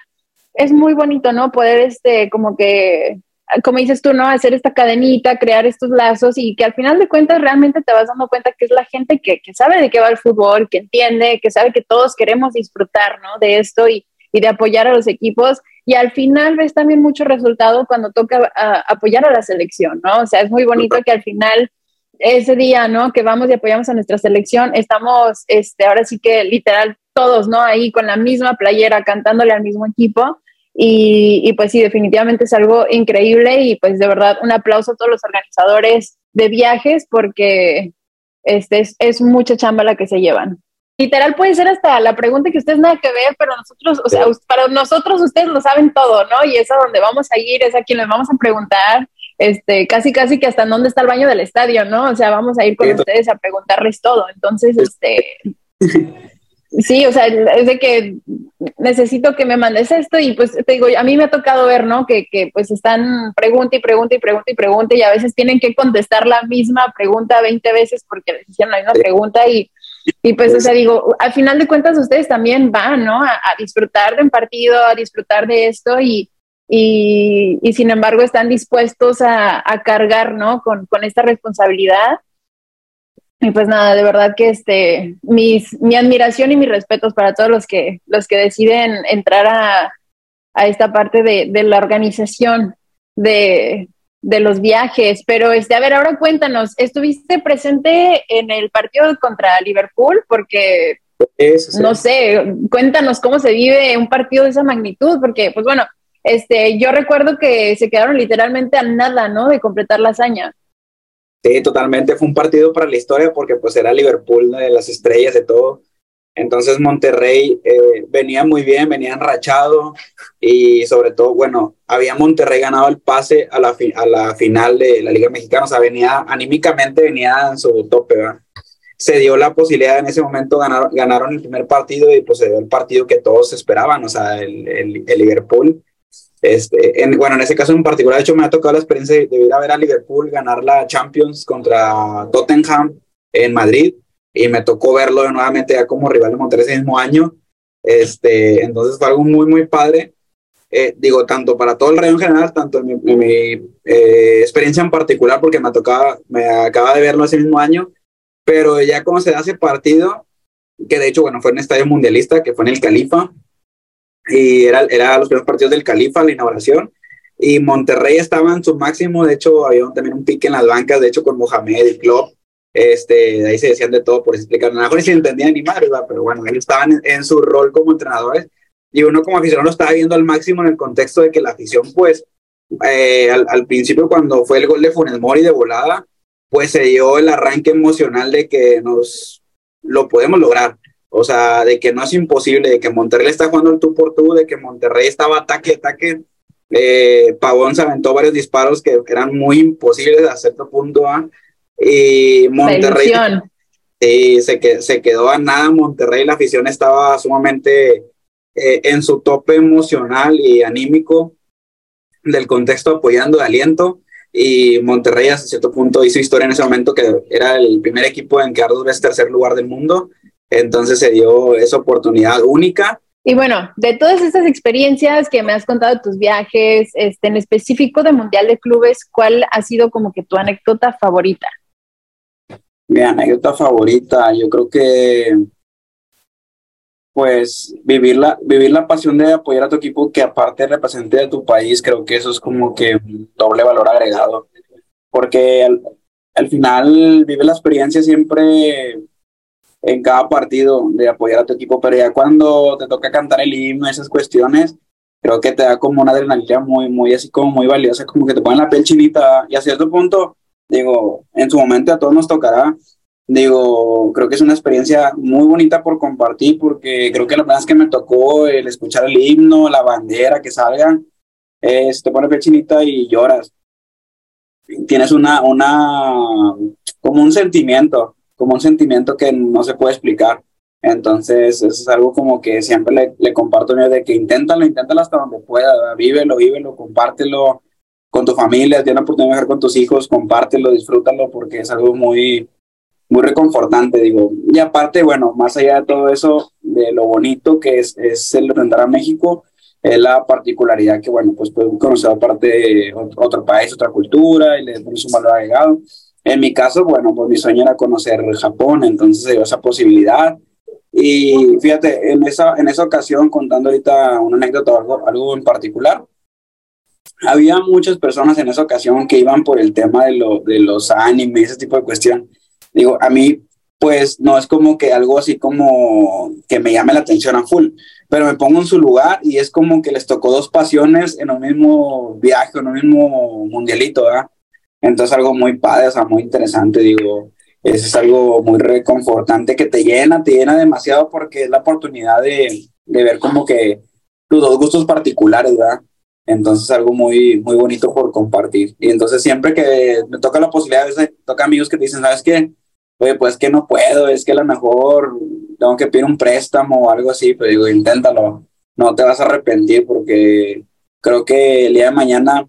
es muy bonito, ¿no? Poder, este, como que como dices tú, ¿no? Hacer esta cadenita, crear estos lazos y que al final de cuentas realmente te vas dando cuenta que es la gente que, que sabe de qué va el fútbol, que entiende, que sabe que todos queremos disfrutar, ¿no? De esto y, y de apoyar a los equipos. Y al final ves también mucho resultado cuando toca apoyar a la selección, ¿no? O sea, es muy bonito que al final ese día, ¿no? Que vamos y apoyamos a nuestra selección, estamos, este, ahora sí que literal todos, ¿no? Ahí con la misma playera, cantándole al mismo equipo. Y, pues sí, definitivamente es algo increíble y pues de verdad un aplauso a todos los organizadores de viajes porque este es, mucha chamba la que se llevan. Literal puede ser hasta la pregunta que ustedes nada que ver, pero nosotros, o sea, para nosotros ustedes lo saben todo, ¿no? Y es a donde vamos a ir, es a quien les vamos a preguntar, este, casi casi que hasta dónde está el baño del estadio, ¿no? O sea, vamos a ir con ustedes a preguntarles todo. Entonces, este, [laughs] Sí, o sea, es de que necesito que me mandes esto y pues te digo, a mí me ha tocado ver, ¿no? Que, que pues están pregunta y pregunta y pregunta y pregunta y a veces tienen que contestar la misma pregunta 20 veces porque les hicieron la misma pregunta y, [laughs] y pues, o sea, digo, al final de cuentas ustedes también van, ¿no? A, disfrutar de un partido, a disfrutar de esto y, y, y sin embargo están dispuestos a, a cargar, ¿no? Con, con esta responsabilidad y pues nada, de verdad que este, mis, mi admiración y mis respetos para todos los que, los que deciden entrar a, a esta parte de, de la organización de, de, los viajes. Pero este, a ver, ahora cuéntanos, ¿estuviste presente en el partido contra Liverpool? Porque, no sé, cuéntanos cómo se vive un partido de esa magnitud, porque pues bueno, este, yo recuerdo que se quedaron literalmente a nada, ¿no? De completar la hazaña. Sí, totalmente. Fue un partido para la historia porque pues era Liverpool de las estrellas de todo. Entonces Monterrey eh, venía muy bien, venía enrachado y sobre todo, bueno, había Monterrey ganado el pase a la, final de la Liga Mexicana, o sea, venía anímicamente, venía en su tope. Se dio la posibilidad en ese momento, ganaron, ganaron el primer partido y pues se dio el partido que todos esperaban, o sea, el Liverpool este, en, bueno, en ese caso en particular, de hecho, me ha tocado la experiencia de, ir a ver a Liverpool ganar la Champions contra Tottenham en Madrid y me tocó verlo nuevamente ya como rival de Monterrey ese mismo año. Este, entonces fue algo muy, muy padre. Eh, digo, tanto para todo el rey en general, tanto en mi, eh, experiencia en particular, porque me tocaba, me acaba de verlo ese mismo año, pero ya como se da ese partido, que de hecho, bueno, fue en un estadio mundialista, que fue en el Califa, y era, era los primeros partidos del Califa, la inauguración, y Monterrey estaba en su máximo, de hecho había también un pique en las bancas, de hecho con Mohamed y Klopp, este, ahí se decían de todo por explicar, a lo mejor se entendían ni madre, pero bueno, ellos estaban en, su rol como entrenadores, y uno como aficionado lo estaba viendo al máximo en el contexto de que la afición, pues, eh, al, al, principio cuando fue el gol de Funes Mori de volada, pues se dio el arranque emocional de que nos lo podemos lograr. O sea, de que no es imposible, de que Monterrey está jugando el tú por tú, de que Monterrey estaba ataque, ataque. Eh, Pavón se aventó varios disparos que eran muy imposibles a cierto punto. ¿ah? Y Monterrey y se, que, se quedó a nada. Monterrey, la afición estaba sumamente eh, en su tope emocional y anímico del contexto apoyando de aliento. Y Monterrey, a cierto punto, hizo historia en ese momento que era el primer equipo en quedar dos veces tercer lugar del mundo entonces se dio esa oportunidad única. Y bueno, de todas estas experiencias que me has contado de tus viajes, este, en específico de Mundial de Clubes, ¿cuál ha sido como que tu anécdota favorita? Mi anécdota favorita, yo creo que pues vivir la, vivir la pasión de apoyar a tu equipo que aparte represente de tu país, creo que eso es como que un doble valor agregado, porque al, al final vive la experiencia siempre en cada partido de apoyar a tu equipo, pero ya cuando te toca cantar el himno, esas cuestiones, creo que te da como una adrenalina muy, muy así como muy valiosa, como que te ponen la piel chinita y a cierto punto, digo, en su momento a todos nos tocará, digo, creo que es una experiencia muy bonita por compartir, porque creo que la verdad es que me tocó el escuchar el himno, la bandera, que salgan, eh, te pone piel chinita y lloras. Tienes una, una, como un sentimiento, como un sentimiento que no se puede explicar. Entonces, eso es algo como que siempre le, le comparto de que inténtalo, inténtalo hasta donde pueda, vívelo, vívelo, compártelo con tu familia, tienes la oportunidad de viajar con tus hijos, compártelo, disfrútalo, porque es algo muy, muy reconfortante, digo. Y aparte, bueno, más allá de todo eso, de lo bonito que es, es el representar a México, es la particularidad que, bueno, pues puedes conocer aparte de otro país, otra cultura y le pones un valor agregado. En mi caso, bueno, pues mi sueño era conocer Japón, entonces se dio esa posibilidad. Y fíjate, en esa, en esa ocasión, contando ahorita una anécdota algo, algo en particular, había muchas personas en esa ocasión que iban por el tema de, lo, de los animes, ese tipo de cuestión. Digo, a mí, pues no es como que algo así como que me llame la atención a full, pero me pongo en su lugar y es como que les tocó dos pasiones en un mismo viaje, en un mismo mundialito, ¿verdad? Entonces algo muy padre, o sea, muy interesante, digo, eso es algo muy reconfortante que te llena, te llena demasiado porque es la oportunidad de, de ver como que tus dos gustos particulares, ¿verdad? Entonces es algo muy, muy bonito por compartir. Y entonces siempre que me toca la posibilidad, a veces toca amigos que te dicen, ¿sabes qué? Oye, pues que no puedo, es que a lo mejor tengo que pedir un préstamo o algo así, pero digo, inténtalo, no te vas a arrepentir porque creo que el día de mañana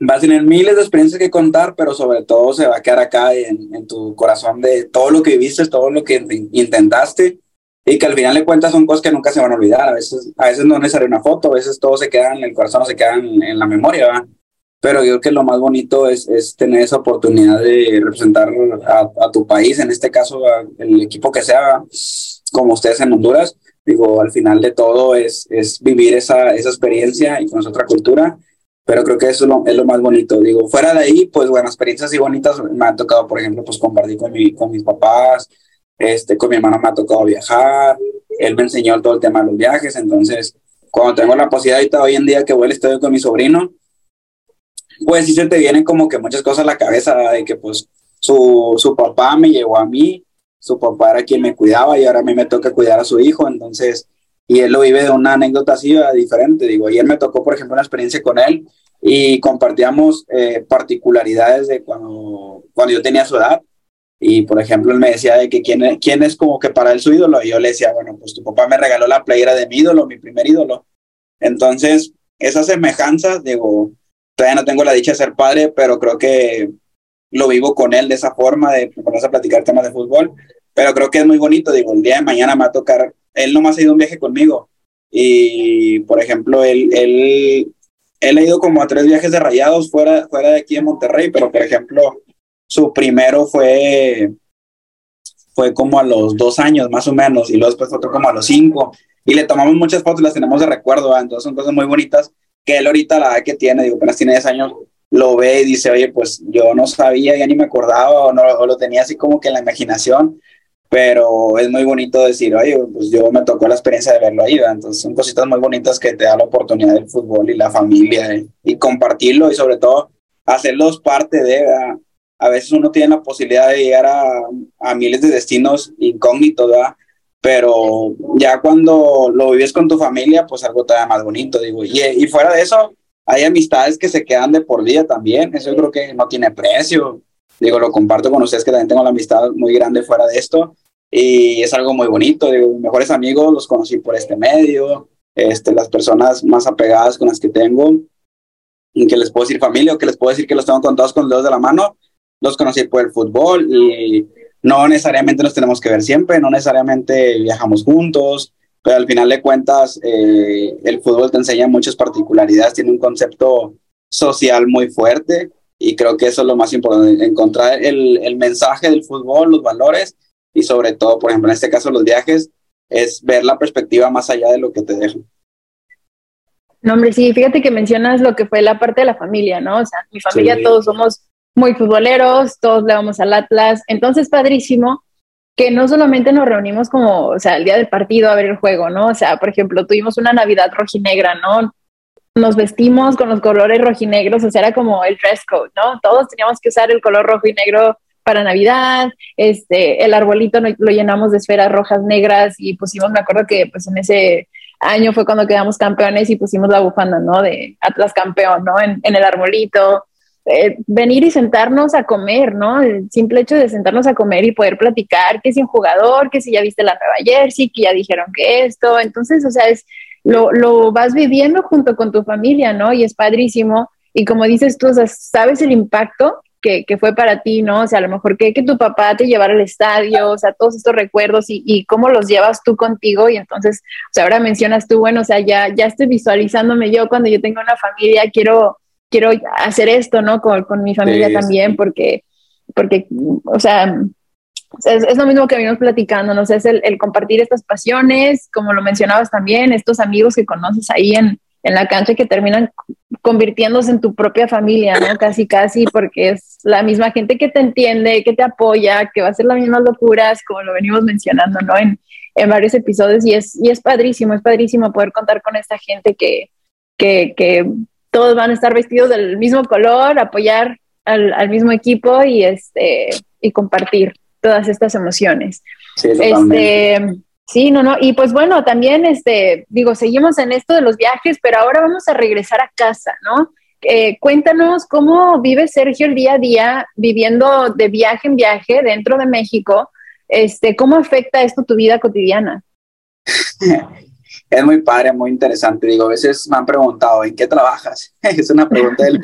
vas a tener miles de experiencias que contar, pero sobre todo se va a quedar acá en, en tu corazón de todo lo que viviste, todo lo que intentaste y que al final de cuentas son cosas que nunca se van a olvidar. A veces, a veces no es necesaria una foto, a veces todo se queda en el corazón, se queda en, la memoria, ¿verdad? Pero yo creo que lo más bonito es, es tener esa oportunidad de representar a, a tu país, en este caso el equipo que sea, como ustedes en Honduras. Digo, al final de todo es, es vivir esa, esa experiencia y con otra cultura, pero creo que eso es lo, es lo, más bonito. Digo, fuera de ahí, pues bueno, experiencias y bonitas me han tocado, por ejemplo, pues compartir con, mi, con mis papás, este, con mi hermano me ha tocado viajar, él me enseñó todo el tema de los viajes, entonces cuando tengo la posibilidad hoy en día que voy al estadio con mi sobrino, pues sí se te vienen como que muchas cosas a la cabeza de que pues su, su papá me llevó a mí, su papá era quien me cuidaba y ahora a mí me toca cuidar a su hijo, entonces, y él lo vive de una anécdota así diferente, digo, ayer me tocó, por ejemplo, una experiencia con él y compartíamos eh, particularidades de cuando, cuando yo tenía su edad y por ejemplo, él me decía de que quién, quién es como que para él su ídolo. Y yo le decía, bueno, pues tu papá me regaló la playera de mi ídolo, mi primer ídolo. Entonces, esas semejanzas, digo, todavía no tengo la dicha de ser padre, pero creo que lo vivo con él de esa forma, de ponerse a platicar temas de fútbol. Pero creo que es muy bonito, digo, el día de mañana me va a tocar, él nomás ha ido un viaje conmigo. Y, por ejemplo, él, él, él ha ido como a tres viajes de rayados fuera, fuera de aquí en Monterrey, pero, por ejemplo, su primero fue, fue como a los dos años más o menos y luego después otro como a los cinco. Y le tomamos muchas fotos y las tenemos de recuerdo, entonces son cosas muy bonitas que él ahorita la edad que tiene, digo, apenas tiene 10 años, lo ve y dice, oye, pues yo no sabía, ya ni me acordaba o no lo tenía así como que en la imaginación, pero es muy bonito decir, oye, pues yo me tocó la experiencia de verlo ahí, entonces son cositas muy bonitas que te da la oportunidad del fútbol y la familia y compartirlo y sobre todo hacerlos parte de, a veces uno tiene la posibilidad de llegar a, miles de destinos incógnitos, ¿verdad? Pero ya cuando lo vives con tu familia, pues algo todavía más bonito, digo. Y, y fuera de eso, hay amistades que se quedan de por vida también. Eso yo creo que no tiene precio. Digo, lo comparto con ustedes que también tengo la amistad muy grande fuera de esto. Y es algo muy bonito. Digo, mis mejores amigos los conocí por este medio. Este, las personas más apegadas con las que tengo, que les puedo decir familia o que les puedo decir que los tengo contados con los dedos de la mano, los conocí por el fútbol y no necesariamente nos tenemos que ver siempre, no necesariamente viajamos juntos, pero al final de cuentas eh, el fútbol te enseña muchas particularidades, tiene un concepto social muy fuerte y creo que eso es lo más importante, encontrar el, el mensaje del fútbol, los valores y sobre todo, por ejemplo, en este caso los viajes, es ver la perspectiva más allá de lo que te dejan. No, hombre, sí, fíjate que mencionas lo que fue la parte de la familia, ¿no? O sea, mi familia todos somos muy futboleros, todos le vamos al Atlas, entonces padrísimo que no solamente nos reunimos como, o sea, el día del partido a ver el juego, ¿no? O sea, por ejemplo, tuvimos una Navidad rojinegra, ¿no? Nos vestimos con los colores rojinegros, o sea, era como el dress code, ¿no? Todos teníamos que usar el color rojo y negro para Navidad, este, el arbolito lo llenamos de esferas rojas, negras y pusimos, me acuerdo que pues en ese año fue cuando quedamos campeones y pusimos la bufanda, ¿no? De Atlas campeón, ¿no? En, en el arbolito. Eh, venir y sentarnos a comer, ¿no? El simple hecho de sentarnos a comer y poder platicar que si un jugador, que si ya viste la nueva jersey, que ya dijeron que esto, entonces, o sea, es lo, lo vas viviendo junto con tu familia, ¿no? Y es padrísimo. Y como dices tú, sabes el impacto que, que, fue para ti, ¿no? O sea, a lo mejor que, que tu papá te llevara al estadio, o sea, todos estos recuerdos y, y, cómo los llevas tú contigo. Y entonces, o sea, ahora mencionas tú, bueno, o sea, ya, ya estoy visualizándome yo cuando yo tengo una familia, quiero, quiero hacer esto, ¿no? Con, con mi familia también, porque, porque, o sea, es, es, lo mismo que venimos platicando, ¿no? O sea, es el, el compartir estas pasiones, como lo mencionabas también, estos amigos que conoces ahí en, en la cancha que terminan convirtiéndose en tu propia familia, ¿no? Casi, casi, porque es la misma gente que te entiende, que te apoya, que va a hacer las mismas locuras, como lo venimos mencionando, ¿no? En, en varios episodios y es, y es padrísimo, es padrísimo poder contar con esta gente que, que, que todos van a estar vestidos del mismo color, apoyar al, al mismo equipo y, este, y compartir todas estas emociones. Sí, este, Sí, no, no. Y pues bueno, también, este, digo, seguimos en esto de los viajes, pero ahora vamos a regresar a casa, ¿no? Eh, cuéntanos cómo vive Sergio el día a día viviendo de viaje en viaje dentro de México. Este, ¿Cómo afecta esto tu vida cotidiana? [laughs] Es muy padre, muy interesante. Digo, a veces me han preguntado, ¿en qué trabajas? [laughs] es una pregunta del...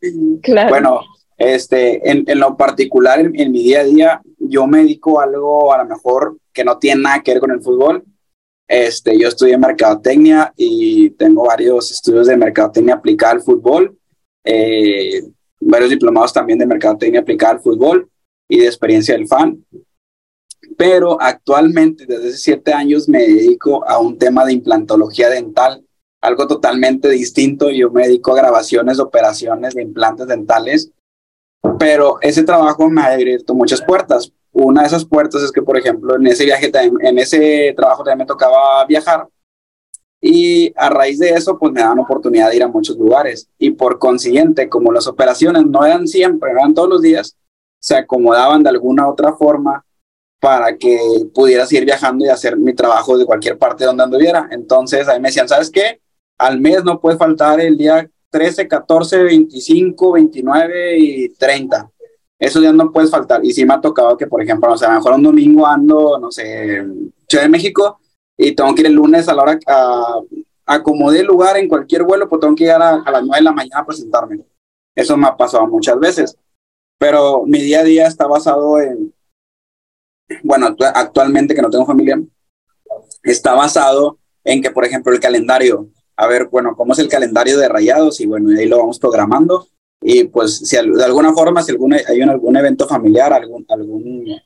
[laughs] claro. Bueno, este, en, en lo particular, en, en, mi día a día, yo me dedico a algo a lo mejor que no tiene nada que ver con el fútbol. Este, yo estudié mercadotecnia y tengo varios estudios de mercadotecnia aplicada al fútbol, eh, varios diplomados también de mercadotecnia aplicada al fútbol y de experiencia del fan. Pero actualmente, desde hace siete años, me dedico a un tema de implantología dental, algo totalmente distinto. Yo me dedico a grabaciones, operaciones de implantes dentales, pero ese trabajo me ha abierto muchas puertas una de esas puertas es que, por ejemplo, en ese viaje, en ese trabajo también me tocaba viajar y a raíz de eso, pues me daban oportunidad de ir a muchos lugares y por consiguiente, como las operaciones no eran siempre, eran todos los días, se acomodaban de alguna otra forma para que pudiera seguir viajando y hacer mi trabajo de cualquier parte donde anduviera. Entonces ahí me decían, ¿sabes qué? Al mes no puede faltar el día 13, 14, 25, 29 y 30 esos días no puedes faltar. Y sí me ha tocado que, por ejemplo, no sé, a lo mejor un domingo ando, no sé, Ciudad de México y tengo que ir el lunes a la hora a acomodé el lugar en cualquier vuelo, pues tengo que llegar a, a las 9 de la mañana a presentarme. Eso me ha pasado muchas veces. Pero mi día a día está basado en, bueno, actualmente que no tengo familia, está basado en que, por ejemplo, el calendario, a ver, bueno, ¿cómo es el calendario de rayados? Y bueno, ahí lo vamos programando y pues si de alguna forma, si alguna, hay algún evento familiar, algún, algún,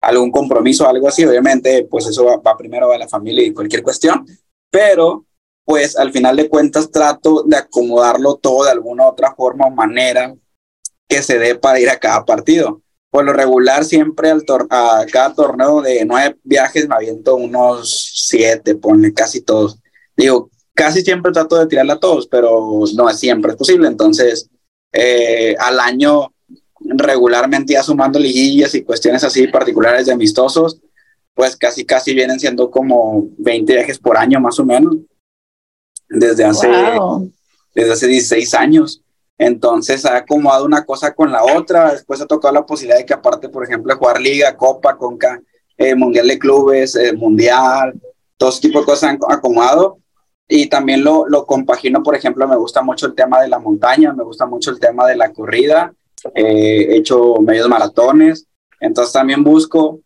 algún compromiso, algo así, obviamente pues eso va, primero a la familia y cualquier cuestión, pero pues al final de cuentas trato de acomodarlo todo de alguna otra forma o manera que se dé para ir a cada partido. Por lo regular, siempre al a cada torneo de nueve viajes me aviento unos siete, ponle casi todos. Digo, casi siempre trato de tirarla a todos, pero no es siempre es posible. Entonces, eh, al año regularmente ya sumando liguillas y cuestiones así particulares de amistosos, pues casi casi vienen siendo como 20 viajes por año más o menos, desde hace, desde hace 16 años. Entonces ha acomodado una cosa con la otra, después ha tocado la posibilidad de que aparte, por ejemplo, jugar liga, copa, conca, eh, mundial de clubes, eh, mundial, todo ese tipo de cosas han acomodado. Y también lo, lo compagino, por ejemplo, me gusta mucho el tema de la montaña, me gusta mucho el tema de la corrida, eh, he hecho medios maratones, entonces también busco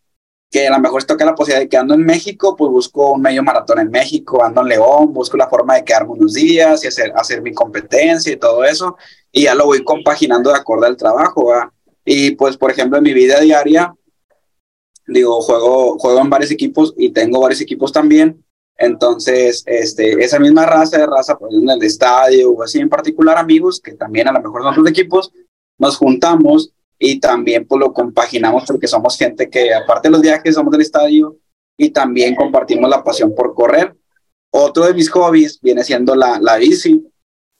que a lo mejor toca la posibilidad de que ando en México, pues busco un medio maratón en México, ando en León, busco la forma de quedarme unos días y hacer, hacer mi competencia y todo eso, y ya lo voy compaginando de acuerdo al trabajo. ¿va? Y pues, por ejemplo, en mi vida diaria, digo, juego, juego en varios equipos y tengo varios equipos también, entonces, este, esa misma raza de raza, pues en el estadio o así en particular amigos, que también a lo mejor son otros equipos, nos juntamos y también pues lo compaginamos porque somos gente que aparte de los viajes somos del estadio y también compartimos la pasión por correr. Otro de mis hobbies viene siendo la, la bici,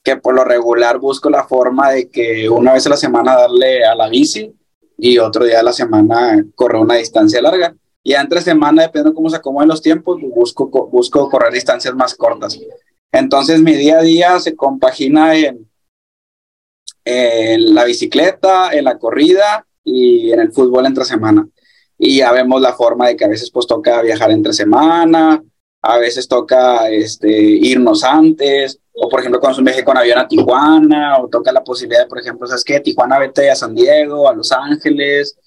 que por lo regular busco la forma de que una vez a la semana darle a la bici y otro día a la semana correr una distancia larga. Y entre semana, dependiendo cómo se acomoden los tiempos, busco, busco correr distancias más cortas. Entonces mi día a día se compagina en, en la bicicleta, en la corrida y en el fútbol entre semana. Y ya vemos la forma de que a veces pues toca viajar entre semana a veces toca este, irnos antes, o por ejemplo cuando es un viaje con avión a Tijuana, o toca la posibilidad, por ejemplo, ¿sabes qué? Tijuana vete a San Diego, a Los Ángeles,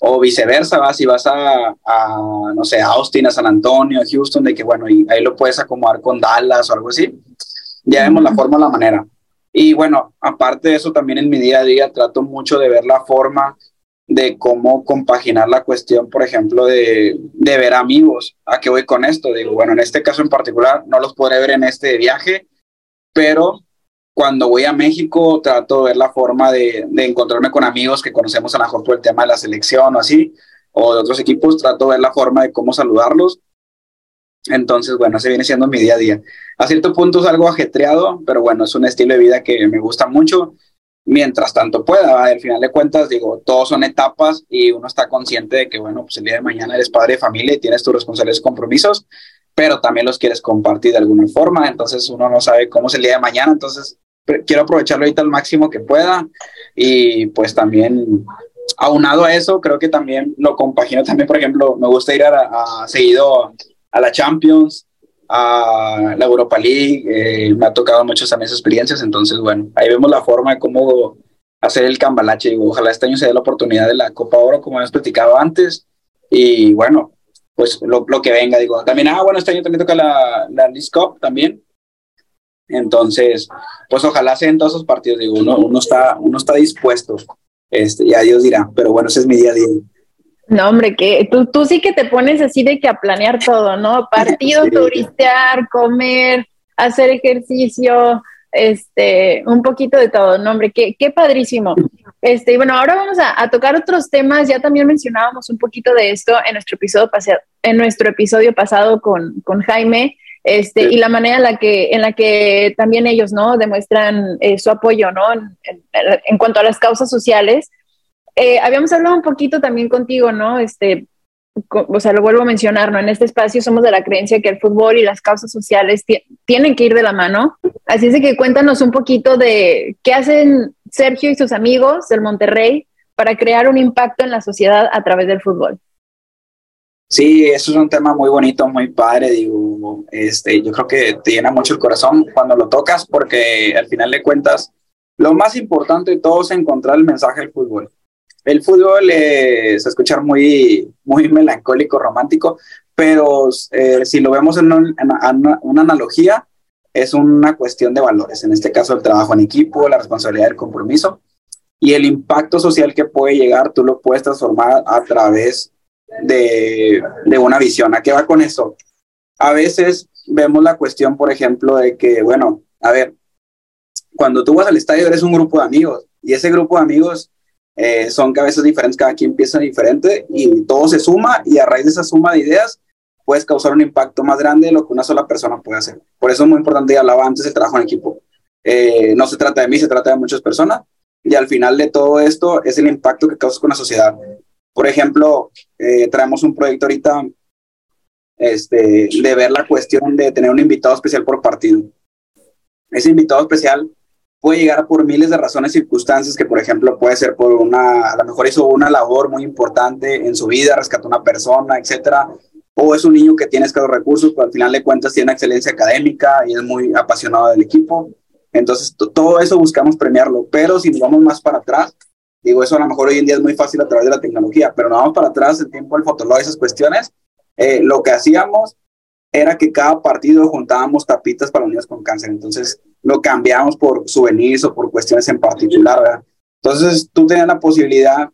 o viceversa, vas si vas a, a, no sé, Austin, a San Antonio, a Houston, de que bueno, y ahí lo puedes acomodar con Dallas o algo así. Ya vemos la forma, la manera. Y bueno, aparte de eso, también en mi día a día trato mucho de ver la forma de cómo compaginar la cuestión, por ejemplo, de, de, ver amigos. ¿A qué voy con esto? Digo, bueno, en este caso en particular no los podré ver en este viaje, pero cuando voy a México trato de ver la forma de, de encontrarme con amigos que conocemos a lo mejor por el tema de la selección o así, o de otros equipos, trato de ver la forma de cómo saludarlos. Entonces, bueno, ese viene siendo mi día a día. A cierto punto es algo ajetreado, pero bueno, es un estilo de vida que me gusta mucho mientras tanto pueda. Al final de cuentas, digo, todos son etapas y uno está consciente de que, bueno, pues el día de mañana eres padre de familia y tienes tus responsabilidades compromisos, pero también los quieres compartir de alguna forma. Entonces uno no sabe cómo es el día de mañana. Entonces quiero aprovecharlo ahorita al máximo que pueda y pues también aunado a eso, creo que también lo compagino también, por ejemplo, me gusta ir a, a seguido a la Champions, a la Europa League, eh, me ha tocado muchas también experiencias, entonces bueno, ahí vemos la forma de cómo hacer el cambalache, ojalá este año se dé la oportunidad de la Copa Oro, como hemos platicado antes, y bueno, pues lo, que venga, digo, también, ah, bueno, este año también toca la, la League Cup también, entonces, pues ojalá sean todos esos partidos, digo, uno, uno, está, uno está dispuesto, este, ya Dios dirá, pero bueno, ese es mi día a día. No, hombre, que tú, tú sí que te pones así de que a planear todo, ¿no? [laughs] Partido, turistear, comer, hacer ejercicio, este, un poquito de todo, no, hombre, qué, qué padrísimo. Este, y bueno, ahora vamos a, tocar otros temas. Ya también mencionábamos un poquito de esto en nuestro episodio pasado, en nuestro episodio pasado con, con Jaime, este, y la manera en la que, en la que también ellos, ¿no? Demuestran eh, su apoyo, ¿no? en, cuanto a las causas sociales. Eh, habíamos hablado un poquito también contigo, ¿no? Este, o sea, lo vuelvo a mencionar, ¿no? En este espacio somos de la creencia que el fútbol y las causas sociales tienen que ir de la mano. Así es de que cuéntanos un poquito de qué hacen Sergio y sus amigos del Monterrey para crear un impacto en la sociedad a través del fútbol. Sí, eso es un tema muy bonito, muy padre, digo, este, yo creo que te llena mucho el corazón cuando lo tocas porque al final de cuentas, lo más importante de todo es encontrar el mensaje del fútbol el fútbol es escuchar muy, muy melancólico, romántico, pero eh, si lo vemos en, una, analogía, es una cuestión de valores, en este caso el trabajo en equipo, la responsabilidad del compromiso y el impacto social que puede llegar, tú lo puedes transformar a través de, de una visión. ¿A qué va con eso? A veces vemos la cuestión, por ejemplo, de que, bueno, a ver, cuando tú vas al estadio eres un grupo de amigos y ese grupo de amigos eh, son cabezas diferentes, cada quien piensa diferente y todo se suma y a raíz de esa suma de ideas puedes causar un impacto más grande de lo que una sola persona puede hacer. Por eso es muy importante, ya hablaba antes, el trabajo en equipo. Eh, no se trata de mí, se trata de muchas personas y al final de todo esto es el impacto que causas con la sociedad. Por ejemplo, eh, traemos un proyecto ahorita este, de ver la cuestión de tener un invitado especial por partido. Ese invitado especial puede llegar por miles de razones y circunstancias que, por ejemplo, puede ser por una, a lo mejor hizo una labor muy importante en su vida, rescató a una persona, etcétera, o es un niño que tiene escasos recursos, pero al final de cuentas tiene excelencia académica y es muy apasionado del equipo. Entonces, todo eso buscamos premiarlo, pero si nos vamos más para atrás, digo, eso a lo mejor hoy en día es muy fácil a través de la tecnología, pero nos vamos para atrás, el tiempo del fotolog, esas cuestiones, eh, lo que hacíamos era que cada partido juntábamos tapitas para niños con cáncer. Entonces, lo cambiamos por souvenirs o por cuestiones en particular, ¿verdad? Entonces tú tenías la posibilidad,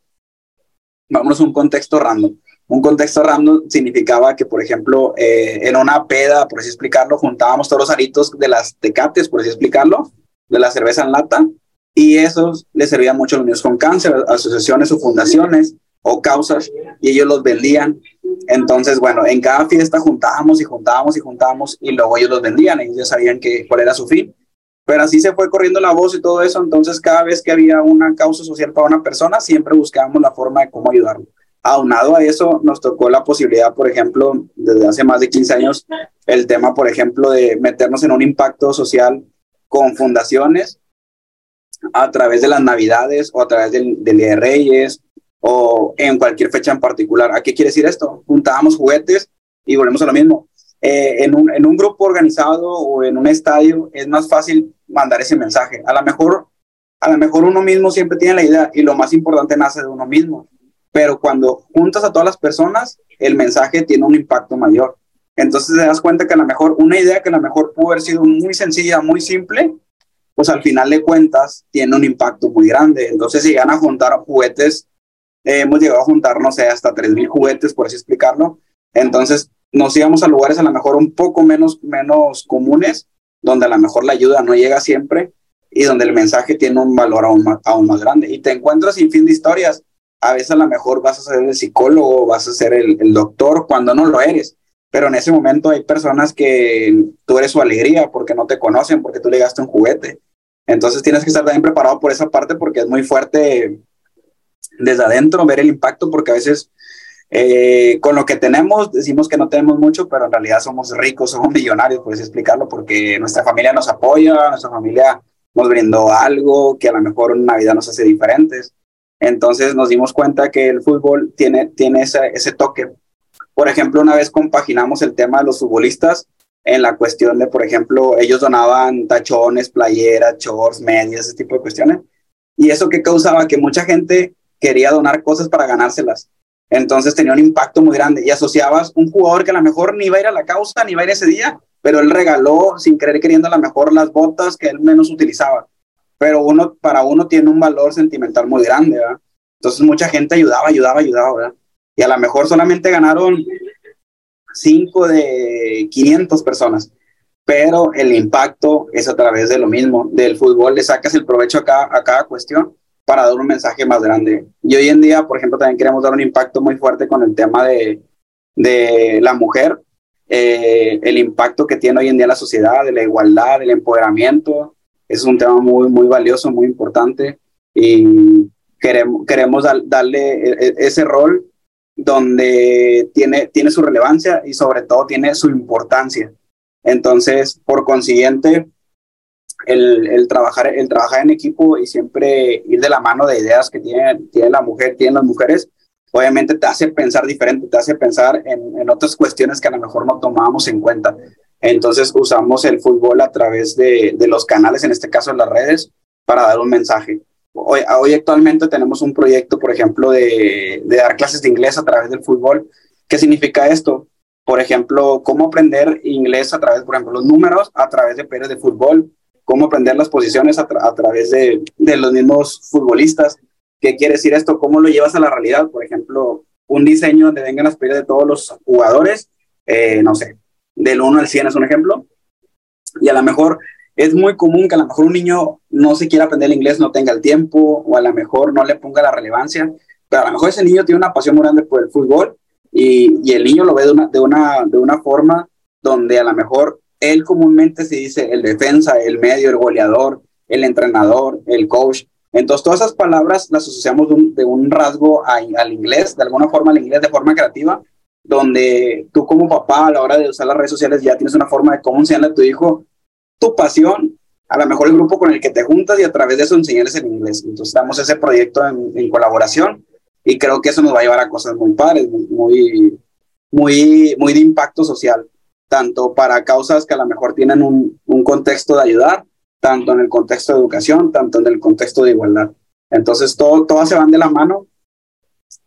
vámonos a un contexto random. Un contexto random significaba que, por ejemplo, eh, en una peda, por así explicarlo, juntábamos todos los aritos de las tecates, por así explicarlo, de la cerveza en lata, y esos les servían mucho a los niños con cáncer, asociaciones o fundaciones o causas, y ellos los vendían. Entonces, bueno, en cada fiesta juntábamos y juntábamos y juntábamos, y luego ellos los vendían, ellos ya sabían que, cuál era su fin. Pero así se fue corriendo la voz y todo eso, entonces cada vez que había una causa social para una persona, siempre buscábamos la forma de cómo ayudarlo. Aunado a eso, nos tocó la posibilidad, por ejemplo, desde hace más de 15 años, el tema, por ejemplo, de meternos en un impacto social con fundaciones a través de las Navidades o a través del, Día de Reyes o en cualquier fecha en particular. ¿A qué quiere decir esto? Juntábamos juguetes y volvemos a lo mismo eh, en, un, en un grupo organizado o en un estadio es más fácil mandar ese mensaje. A lo mejor, a lo mejor uno mismo siempre tiene la idea y lo más importante nace de uno mismo. Pero cuando juntas a todas las personas, el mensaje tiene un impacto mayor. Entonces te das cuenta que a lo mejor una idea que a lo mejor pudo haber sido muy sencilla, muy simple, pues al final de cuentas tiene un impacto muy grande. Entonces si llegan a juntar juguetes, eh, hemos llegado a juntar, no sé, hasta 3.000 juguetes, por así explicarlo. Entonces nos íbamos a lugares a lo mejor un poco menos, menos comunes, donde a lo mejor la ayuda no llega siempre y donde el mensaje tiene un valor aún más, aún más grande. Y te encuentras sin fin de historias. A veces a lo mejor vas a ser el psicólogo, vas a ser el, el doctor, cuando no lo eres pero en ese momento hay personas que tú eres su alegría porque no te conocen, porque tú le gaste un juguete. Entonces tienes que estar también preparado por esa parte porque es muy fuerte desde adentro ver el impacto porque a veces eh, con lo que tenemos decimos que no tenemos mucho, pero en realidad somos ricos, somos [laughs] millonarios, puedes explicarlo, porque nuestra familia nos apoya, nuestra familia nos brindó algo que a lo mejor en Navidad nos hace diferentes. Entonces nos dimos cuenta que el fútbol tiene, tiene ese, ese toque por ejemplo, una vez compaginamos el tema de los futbolistas en la cuestión de, por ejemplo, ellos donaban tachones, playeras, shorts, medias, ese tipo de cuestiones. Y eso que causaba que mucha gente quería donar cosas para ganárselas. Entonces tenía un impacto muy grande y asociabas un jugador que a lo mejor ni iba a ir a la causa, ni iba a ir ese día, pero él regaló sin querer queriendo a lo mejor las botas que él menos utilizaba. Pero uno, para uno tiene un valor sentimental muy grande, ¿verdad? Entonces mucha gente ayudaba, ayudaba, ayudaba, ¿verdad? y a lo mejor solamente ganaron 5 de 500 personas, pero el impacto es a través de lo mismo, del fútbol le sacas el provecho a cada, a cada cuestión para dar un mensaje más grande. Y hoy en día, por ejemplo, también queremos dar un impacto muy fuerte con el tema de, de la mujer, eh, el impacto que tiene hoy en día la sociedad, de la igualdad, del empoderamiento, es un tema muy, muy valioso, muy importante y queremos, queremos darle e, e, ese rol donde tiene, tiene su relevancia y sobre todo tiene su importancia. Entonces, por consiguiente, el, el, trabajar, el trabajar en equipo y siempre ir de la mano de ideas que tiene, tiene la mujer, tienen las mujeres, obviamente te hace pensar diferente, te hace pensar en, en otras cuestiones que a lo mejor no tomábamos en cuenta. Entonces usamos el fútbol a través de, de los canales, en este caso las redes, para dar un mensaje. Hoy, hoy actualmente tenemos un proyecto, por ejemplo, de, de dar clases de inglés a través del fútbol. ¿Qué significa esto? Por ejemplo, cómo aprender inglés a través, por ejemplo, los números a través de periodos de fútbol, cómo aprender las posiciones a, a través de, de, los mismos futbolistas. ¿Qué quiere decir esto? ¿Cómo lo llevas a la realidad? Por ejemplo, un diseño donde vengan las periodos de todos los jugadores, eh, no sé, del 1 al 100 es un ejemplo. Y a lo mejor es muy común que a lo mejor un niño no se quiera aprender el inglés, no tenga el tiempo o a lo mejor no le ponga la relevancia, pero a lo mejor ese niño tiene una pasión muy grande por el fútbol y, y el niño lo ve de una, de, una, de una forma donde a lo mejor él comúnmente se dice el defensa, el medio, el goleador, el entrenador, el coach. Entonces todas esas palabras las asociamos de un, rasgo al inglés, de alguna forma al inglés de forma creativa, donde tú como papá a la hora de usar las redes sociales ya tienes una forma de cómo enseñarle a tu hijo tu pasión, a lo mejor el grupo con el que te juntas y a través de eso enseñarles el inglés. Entonces damos ese proyecto en, colaboración y creo que eso nos va a llevar a cosas muy padres, muy, muy, muy de impacto social, tanto para causas que a lo mejor tienen un, un contexto de ayudar, tanto en el contexto de educación, tanto en el contexto de igualdad. Entonces, todo, todas se van de la mano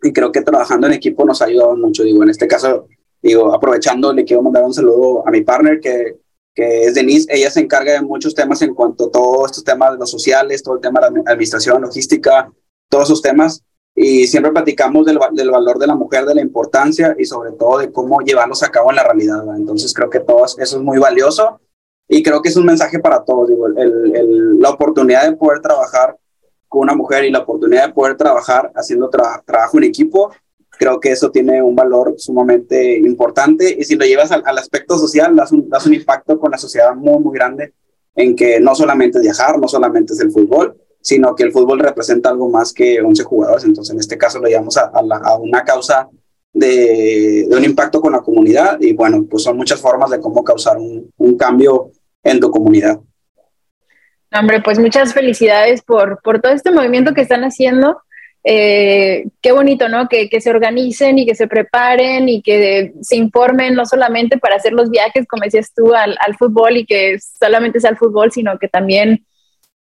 y creo que trabajando en equipo nos ha ayudado mucho. Digo, en este caso, digo, aprovechando, le quiero mandar un saludo a mi partner que que es Denise, ella se encarga de muchos temas en cuanto a todos estos temas de los sociales, todo el tema de la administración, logística, todos esos temas. Y siempre platicamos del, del valor de la mujer, de la importancia y sobre todo de cómo llevarlos a cabo en la realidad. Entonces creo que todo eso es muy valioso y creo que es un mensaje para todos. Digo, el, el, la oportunidad de poder trabajar con una mujer y la oportunidad de poder trabajar haciendo tra trabajo en equipo creo que eso tiene un valor sumamente importante y si lo llevas al, al aspecto social, das un, das un, impacto con la sociedad muy, muy grande en que no solamente es viajar, no solamente es el fútbol, sino que el fútbol representa algo más que 11 jugadores. Entonces, en este caso lo llevamos a, a, una causa de, de, un impacto con la comunidad y bueno, pues son muchas formas de cómo causar un, un cambio en tu comunidad. Hombre, pues muchas felicidades por, por todo este movimiento que están haciendo eh, qué bonito, ¿no? Que, se organicen y que se preparen y que se informen no solamente para hacer los viajes, como decías tú, al, fútbol y que solamente sea el fútbol, sino que también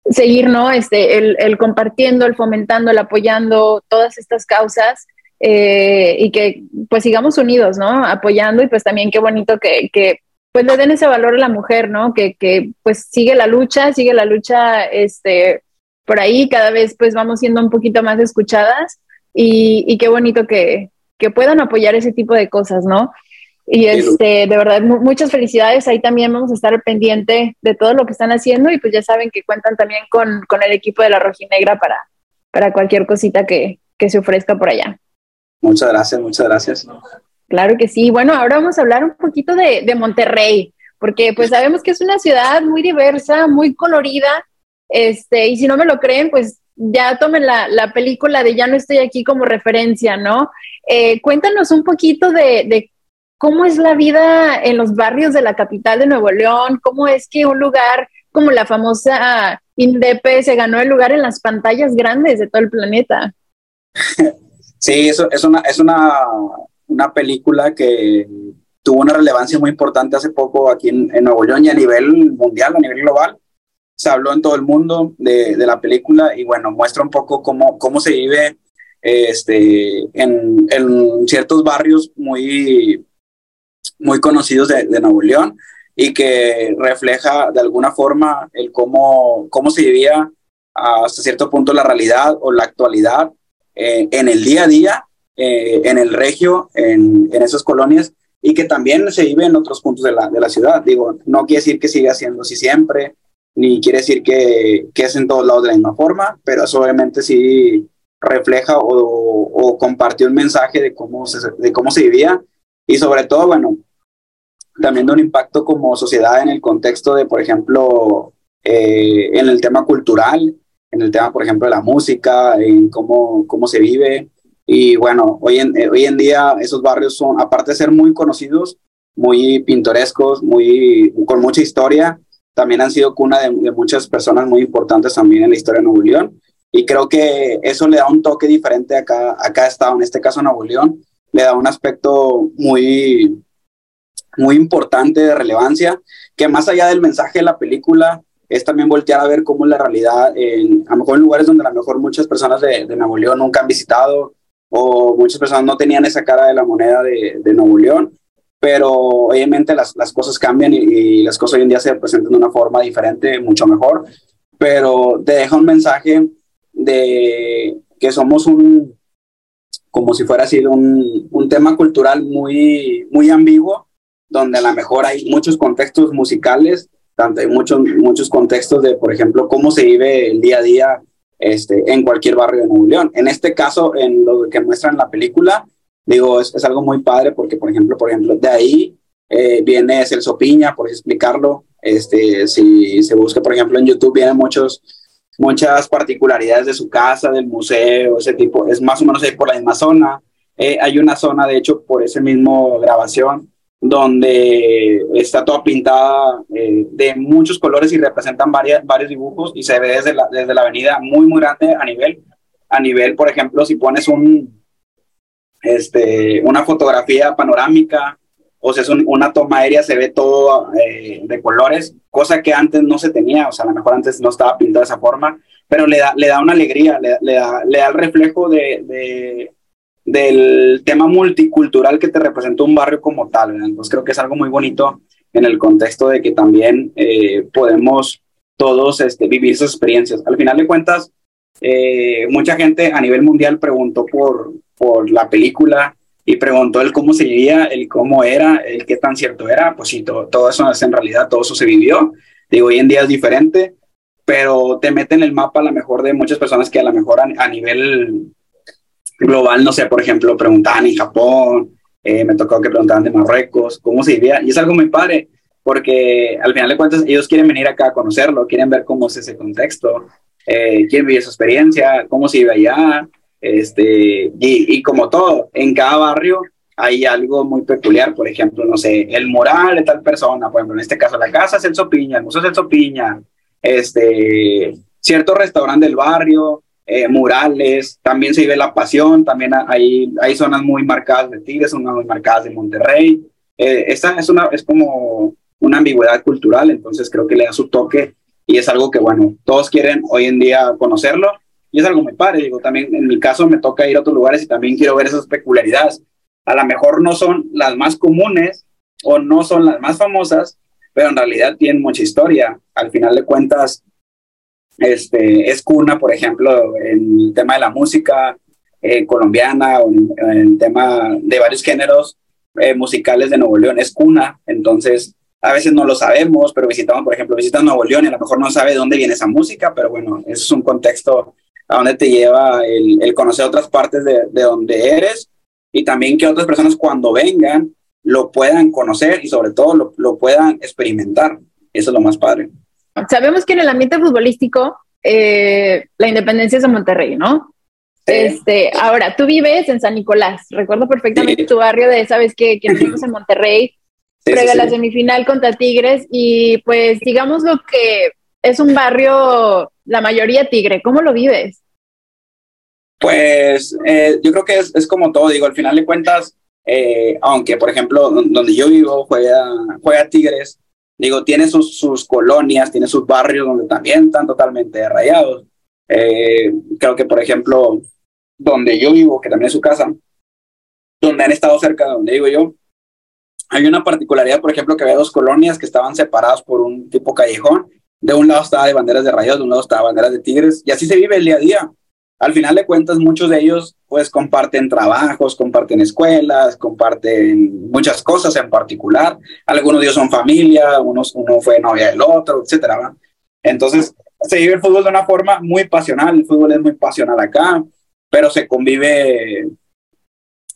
seguir, ¿no? Este, el, compartiendo, el fomentando, el apoyando todas estas causas eh, y que pues sigamos unidos, ¿no? Apoyando y pues también qué bonito que, que pues le den ese valor a la mujer, ¿no? Que, que pues sigue la lucha, sigue la lucha, este, por ahí cada vez pues vamos siendo un poquito más escuchadas y, qué bonito que, puedan apoyar ese tipo de cosas, ¿no? Y este, de verdad, muchas felicidades. Ahí también vamos a estar pendiente de todo lo que están haciendo y pues ya saben que cuentan también con, el equipo de la Rojinegra para, para cualquier cosita que, se ofrezca por allá. Muchas gracias, muchas gracias. Claro que sí. Bueno, ahora vamos a hablar un poquito de, de Monterrey, porque pues sabemos que es una ciudad muy diversa, muy colorida, este, y si no me lo creen, pues ya tomen la, película de Ya no estoy aquí como referencia, ¿no? Eh, cuéntanos un poquito de, cómo es la vida en los barrios de la capital de Nuevo León, cómo es que un lugar como la famosa Indepe se ganó el lugar en las pantallas grandes de todo el planeta. Sí, eso es una, es una, una película que tuvo una relevancia muy importante hace poco aquí en, Nuevo León y a nivel mundial, a nivel global se habló en todo el mundo de, de la película y bueno, muestra un poco cómo, cómo se vive este, en, en ciertos barrios muy, muy conocidos de, de, Nuevo León y que refleja de alguna forma el cómo, cómo se vivía hasta cierto punto la realidad o la actualidad eh, en el día a día, eh, en el regio, en, en esas colonias y que también se vive en otros puntos de la, de la ciudad. Digo, no quiere decir que siga siendo así siempre, ni quiere decir que, que, es en todos lados de la misma forma, pero eso obviamente sí refleja o, o compartió un mensaje de cómo, se, de cómo se vivía y sobre todo, bueno, también de un impacto como sociedad en el contexto de, por ejemplo, eh, en el tema cultural, en el tema, por ejemplo, de la música, en cómo, cómo se vive. Y bueno, hoy en, eh, hoy en día esos barrios son, aparte de ser muy conocidos, muy pintorescos, muy, con mucha historia, también han sido cuna de, muchas personas muy importantes también en la historia de Nuevo León. Y creo que eso le da un toque diferente a cada, a cada estado, en este caso Nuevo León, le da un aspecto muy, muy importante de relevancia, que más allá del mensaje de la película, es también voltear a ver cómo es la realidad, en, a lo mejor en lugares donde a lo mejor muchas personas de, de Nuevo León nunca han visitado o muchas personas no tenían esa cara de la moneda de, de Nuevo León pero obviamente las, las cosas cambian y, las cosas hoy en día se presentan de una forma diferente, mucho mejor, pero te deja un mensaje de que somos un, como si fuera así, un, un tema cultural muy, muy ambiguo, donde a lo mejor hay muchos contextos musicales, tanto hay muchos, muchos contextos de, por ejemplo, cómo se vive el día a día este, en cualquier barrio de Nuevo León. En este caso, en lo que muestran en la película, Digo, es, es, algo muy padre porque, por ejemplo, por ejemplo, de ahí eh, viene Celso Piña, por explicarlo. Este, si se busca, por ejemplo, en YouTube vienen muchos, muchas particularidades de su casa, del museo, ese tipo. Es más o menos ahí por la misma zona. Eh, hay una zona, de hecho, por ese mismo grabación, donde está toda pintada eh, de muchos colores y representan varias, varios dibujos y se ve desde la, desde la avenida muy, muy grande a nivel, a nivel, por ejemplo, si pones un, este, una fotografía panorámica, o sea, es una toma aérea, se ve todo eh, de colores, cosa que antes no se tenía, o sea, a lo mejor antes no estaba pintado de esa forma, pero le da, le da una alegría, le, da, le da el reflejo de, de, del tema multicultural que te representa un barrio como tal. Entonces creo que es algo muy bonito en el contexto de que también eh, podemos todos este, vivir esas experiencias. Al final de cuentas, eh, mucha gente a nivel mundial preguntó por, por la película y preguntó el cómo se vivía, el cómo era, el qué tan cierto era. Pues sí, todo, todo eso es en realidad, todo eso se vivió. Digo, hoy en día es diferente, pero te mete en el mapa a lo mejor de muchas personas que a lo mejor a, nivel global, no sé, por ejemplo, preguntaban en Japón, eh, me tocó que preguntaban de Marruecos, cómo se vivía, y es algo muy padre, porque al final de cuentas ellos quieren venir acá a conocerlo, quieren ver cómo es ese contexto, eh, quién vive su experiencia, cómo se vive allá, este, y, como todo, en cada barrio hay algo muy peculiar, por ejemplo, no sé, el mural de tal persona, por ejemplo, en este caso la casa es el Sopiña, el museo es el Sopiña, este, cierto restaurante del barrio, eh, murales, también se vive la pasión, también hay, hay zonas muy marcadas de Tigres, zonas muy marcadas de Monterrey. Eh, esta es, una, es como una ambigüedad cultural, entonces creo que le da su toque y es algo que, bueno, todos quieren hoy en día conocerlo y es algo muy padre. Digo, también en mi caso me toca ir a otros lugares y también quiero ver esas peculiaridades. A lo mejor no son las más comunes o no son las más famosas, pero en realidad tienen mucha historia. Al final de cuentas, este, es cuna, por ejemplo, en el tema de la música eh, colombiana o en, el tema de varios géneros eh, musicales de Nuevo León, es cuna, entonces a veces no lo sabemos, pero visitamos, por ejemplo, visitas Nuevo León y a lo mejor no sabe de dónde viene esa música, pero bueno, eso es un contexto a donde te lleva el, el conocer otras partes de, de donde eres y también que otras personas cuando vengan lo puedan conocer y sobre todo lo, lo puedan experimentar. Eso es lo más padre. Sabemos que en el ambiente futbolístico eh, la independencia es de Monterrey, ¿no? Este, ahora, tú vives en San Nicolás. Recuerdo perfectamente tu barrio de, ¿sabes qué? Que vivimos [laughs] en Monterrey, sí, la semifinal contra Tigres y pues digamos lo que es un barrio, la mayoría tigre. ¿Cómo lo vives? Pues eh, yo creo que es, como todo, digo, al final de cuentas, eh, aunque por ejemplo donde yo vivo juega, juega Tigres, digo, tiene sus, sus colonias, tiene sus barrios donde también están totalmente rayados. Eh, creo que, por ejemplo, donde yo vivo, que también es su casa, donde han estado cerca de donde vivo yo, hay una particularidad, por ejemplo, que había dos colonias que estaban separadas por un tipo callejón. De un lado estaba de banderas de rayados, de un lado estaba banderas de tigres, y así se vive el día a día al final de cuentas muchos de ellos pues comparten trabajos, comparten escuelas, comparten muchas cosas en particular. Algunos de ellos son familia, unos, uno fue novia del otro, etcétera. Entonces se vive el fútbol de una forma muy pasional, el fútbol es muy pasional acá, pero se convive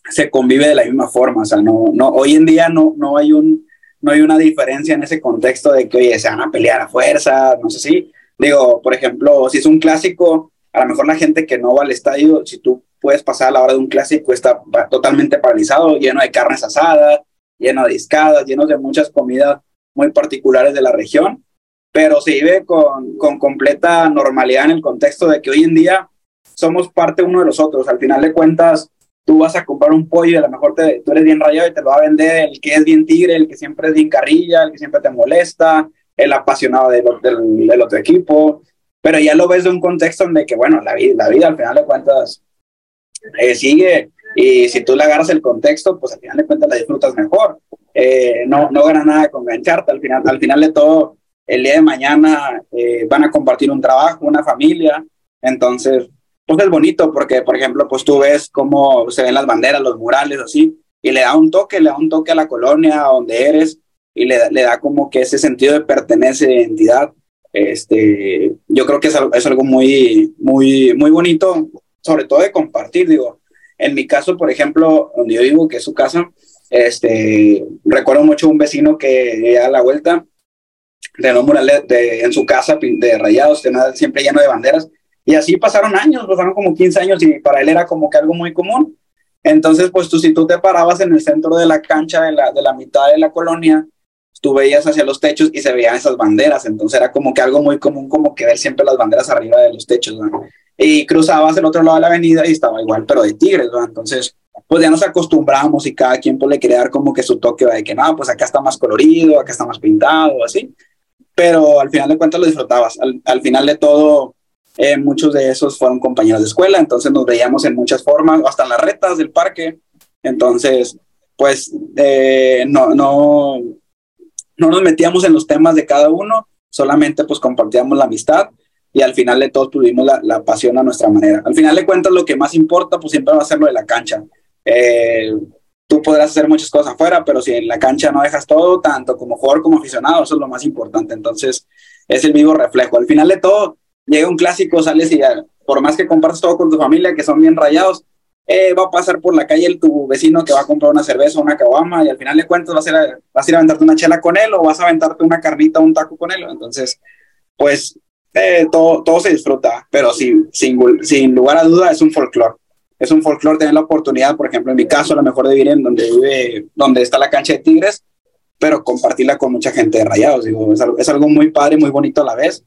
se convive de la misma forma, o sea, no, no, hoy en día no, no hay un, no hay una diferencia en ese contexto de que, oye, se van a pelear a fuerza, no sé si, digo, por ejemplo, si es un clásico, a lo mejor la gente que no va al estadio, si tú puedes pasar a la hora de un clásico, está totalmente paralizado, lleno de carnes asadas, lleno de discadas, lleno de muchas comidas muy particulares de la región, pero se vive con, con completa normalidad en el contexto de que hoy en día somos parte uno de los otros. Al final de cuentas, tú vas a comprar un pollo y a lo mejor te, tú eres bien rayado y te lo va a vender el que es bien tigre, el que siempre es bien carrilla, el que siempre te molesta, el apasionado del, del otro equipo. Pero ya lo ves de un contexto donde que, bueno, la vida, la vida al final de cuentas eh, sigue. Y si tú le agarras el contexto, pues al final de cuentas la disfrutas mejor. Eh, no, no gana nada con engancharte, al final, al final de todo, el día de mañana eh, van a compartir un trabajo, una familia, entonces, pues es bonito porque, por ejemplo, pues tú ves cómo se ven las banderas, los murales, así, y le da un toque, le da un toque a la colonia donde eres y le, le da como que ese sentido de pertenencia, de identidad. Este, yo creo que es es algo muy, muy, muy bonito, sobre todo de compartir, digo, en mi caso, por ejemplo, donde yo vivo, que es su casa, este, recuerdo mucho un vecino que a la vuelta de los murales de, en su casa de rayados, siempre lleno de banderas, y así pasaron años, pasaron como 15 años y para él era como que algo muy común. Entonces, pues tú si tú te parabas en el centro de la cancha de la, de la mitad de la colonia, tú veías hacia los techos y se veían esas banderas, entonces era como que algo muy común, como que ver siempre las banderas arriba de los techos. Y cruzabas el otro lado de la avenida y estaba igual, pero de tigres. Entonces, pues ya nos acostumbramos y cada quien pues le quería dar como que su toque de que no, pues acá está más colorido, acá está más pintado, así. Pero al final de cuentas lo disfrutabas. Al, final de todo, eh, muchos de esos fueron compañeros de escuela, entonces nos veíamos en muchas formas, hasta en las retas del parque. Entonces, pues eh, no, no, no nos metíamos en los temas de cada uno, solamente pues compartíamos la amistad y al final de todos tuvimos la, la, pasión a nuestra manera. Al final de cuentas lo que más importa pues siempre va a ser lo de la cancha. Eh, tú podrás hacer muchas cosas afuera, pero si en la cancha no dejas todo, tanto como jugador como aficionado, eso es lo más importante. Entonces es el vivo reflejo. Al final de todo, llega un clásico, sales y ya, por más que compartas todo con tu familia, que son bien rayados, eh, va a pasar por la calle el, tu vecino que va a comprar una cerveza o una caguama y al final de cuentas vas a, ir a, vas aventarte una chela con él o vas a aventarte una carnita o un taco con él. Entonces, pues eh, todo, todo se disfruta, pero sin lugar a duda es un folclore. Es un folclore tener la oportunidad, por ejemplo, en mi caso, a lo mejor de vivir en donde vive, donde está la cancha de Tigres, pero compartirla con mucha gente de Rayados. Digo, es algo, es algo muy padre, muy bonito a la vez.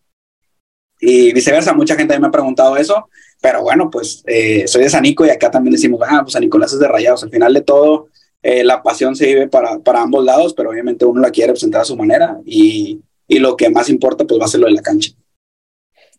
Y viceversa, mucha gente me ha preguntado eso, pero bueno, pues eh, soy de Sanico y acá también decimos, ah, pues San Nicolás es de Rayados. Al final de todo, eh, la pasión se vive para, para ambos lados, pero obviamente uno la quiere presentar a su manera y, y lo que más importa, pues va a ser lo de la cancha.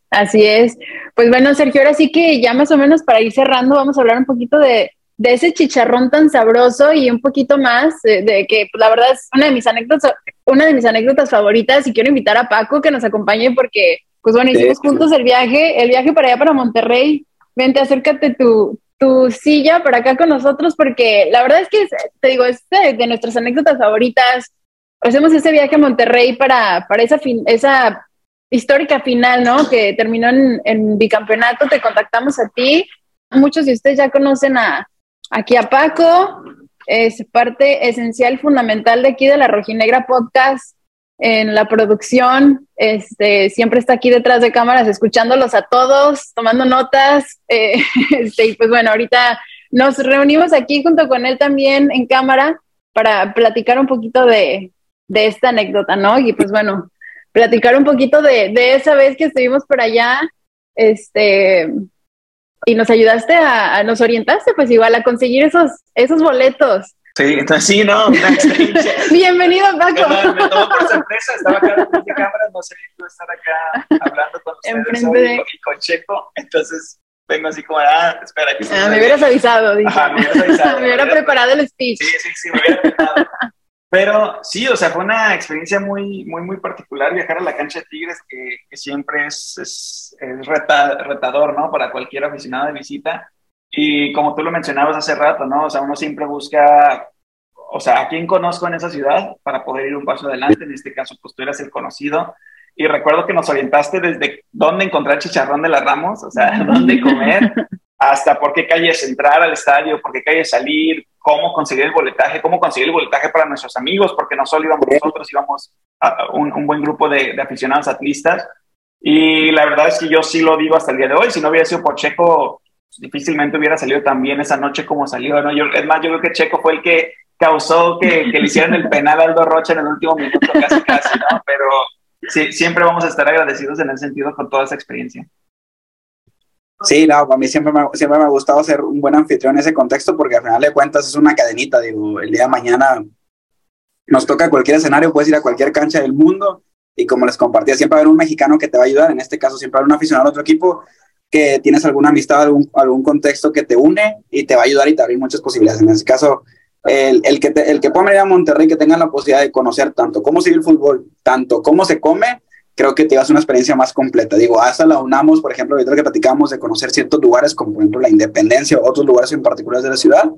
Así es. Pues bueno, Sergio, ahora sí que ya más o menos para ir cerrando, vamos a hablar un poquito de, de ese chicharrón tan sabroso y un poquito más de, que pues, la verdad es una de mis anécdotas, una de mis anécdotas favoritas y quiero invitar a Paco que nos acompañe porque, pues bueno, hicimos juntos el viaje, el viaje para allá para Monterrey. Vente, acércate tu, tu silla para acá con nosotros porque la verdad es que, te digo, es de, nuestras anécdotas favoritas. Hacemos ese viaje a Monterrey para, para esa, fin, esa histórica final, ¿no? Que terminó en, bicampeonato, te contactamos a ti. Muchos de ustedes ya conocen a, aquí a Paco, es parte esencial, fundamental de aquí de la Rojinegra Podcast en la producción. Este, siempre está aquí detrás de cámaras, escuchándolos a todos, tomando notas. Eh, [laughs] este, y pues bueno, ahorita nos reunimos aquí junto con él también en cámara para platicar un poquito de, de esta anécdota, ¿no? Y pues bueno, platicar un poquito de, de esa vez que estuvimos por allá, este, y nos ayudaste a, nos orientaste, pues igual a conseguir esos, esos boletos. Sí, entonces sí, no, una experiencia. [laughs] Bienvenido, Paco. me tomó por sorpresa, estaba acá de cámaras, no sé, iba estar acá hablando con ustedes de... y con Checo, entonces vengo así como, ah, espera. Que ah, me hubieras avisado, dije. Ajá, me hubieras avisado. [laughs] me hubiera preparado el speech. Sí, sí, sí, me hubiera preparado. Pero sí, o sea, fue una experiencia muy, muy, muy particular viajar a la cancha de Tigres, que, que siempre es, es, es retador, ¿no? Para cualquier aficionado de visita. Y como tú lo mencionabas hace rato, ¿no? O sea, uno siempre busca, o sea, a quién conozco en esa ciudad para poder ir un paso adelante. En este caso, pues tú eras el conocido. Y recuerdo que nos orientaste desde dónde encontrar chicharrón de las Ramos, o sea, [laughs] dónde comer, hasta por qué calles entrar al estadio, por qué calles salir, cómo conseguir el boletaje, cómo conseguir el boletaje para nuestros amigos, porque no solo íbamos nosotros, íbamos a un, un buen grupo de, de, aficionados atlistas. Y la verdad es que yo sí lo digo hasta el día de hoy. Si no hubiera sido por Checo, difícilmente hubiera salido tan bien esa noche como salió. ¿no? Yo, es más, yo creo que Checo fue el que causó que, que le hicieran el penal a Aldo Rocha en el último minuto, casi, casi, ¿no? Pero sí, siempre vamos a estar agradecidos en el sentido con toda esa experiencia. Sí, no, a mí siempre me, siempre me ha gustado ser un buen anfitrión en ese contexto porque al final de cuentas es una cadenita, digo, el día de mañana nos toca cualquier escenario, puedes ir a cualquier cancha del mundo y como les compartía, siempre va a haber un mexicano que te va a ayudar, en este caso siempre va a haber un aficionado a otro equipo que tienes alguna amistad, algún, algún contexto que te une y te va a ayudar y te abre muchas posibilidades. En este caso, el, el que, el que pueda venir a Monterrey, que tenga la posibilidad de conocer tanto cómo sigue el fútbol, tanto cómo se come, creo que te vas a una experiencia más completa. Digo, hasta la unamos, por ejemplo, ahorita que platicamos de conocer ciertos lugares, como por ejemplo la Independencia o otros lugares en particular de la ciudad,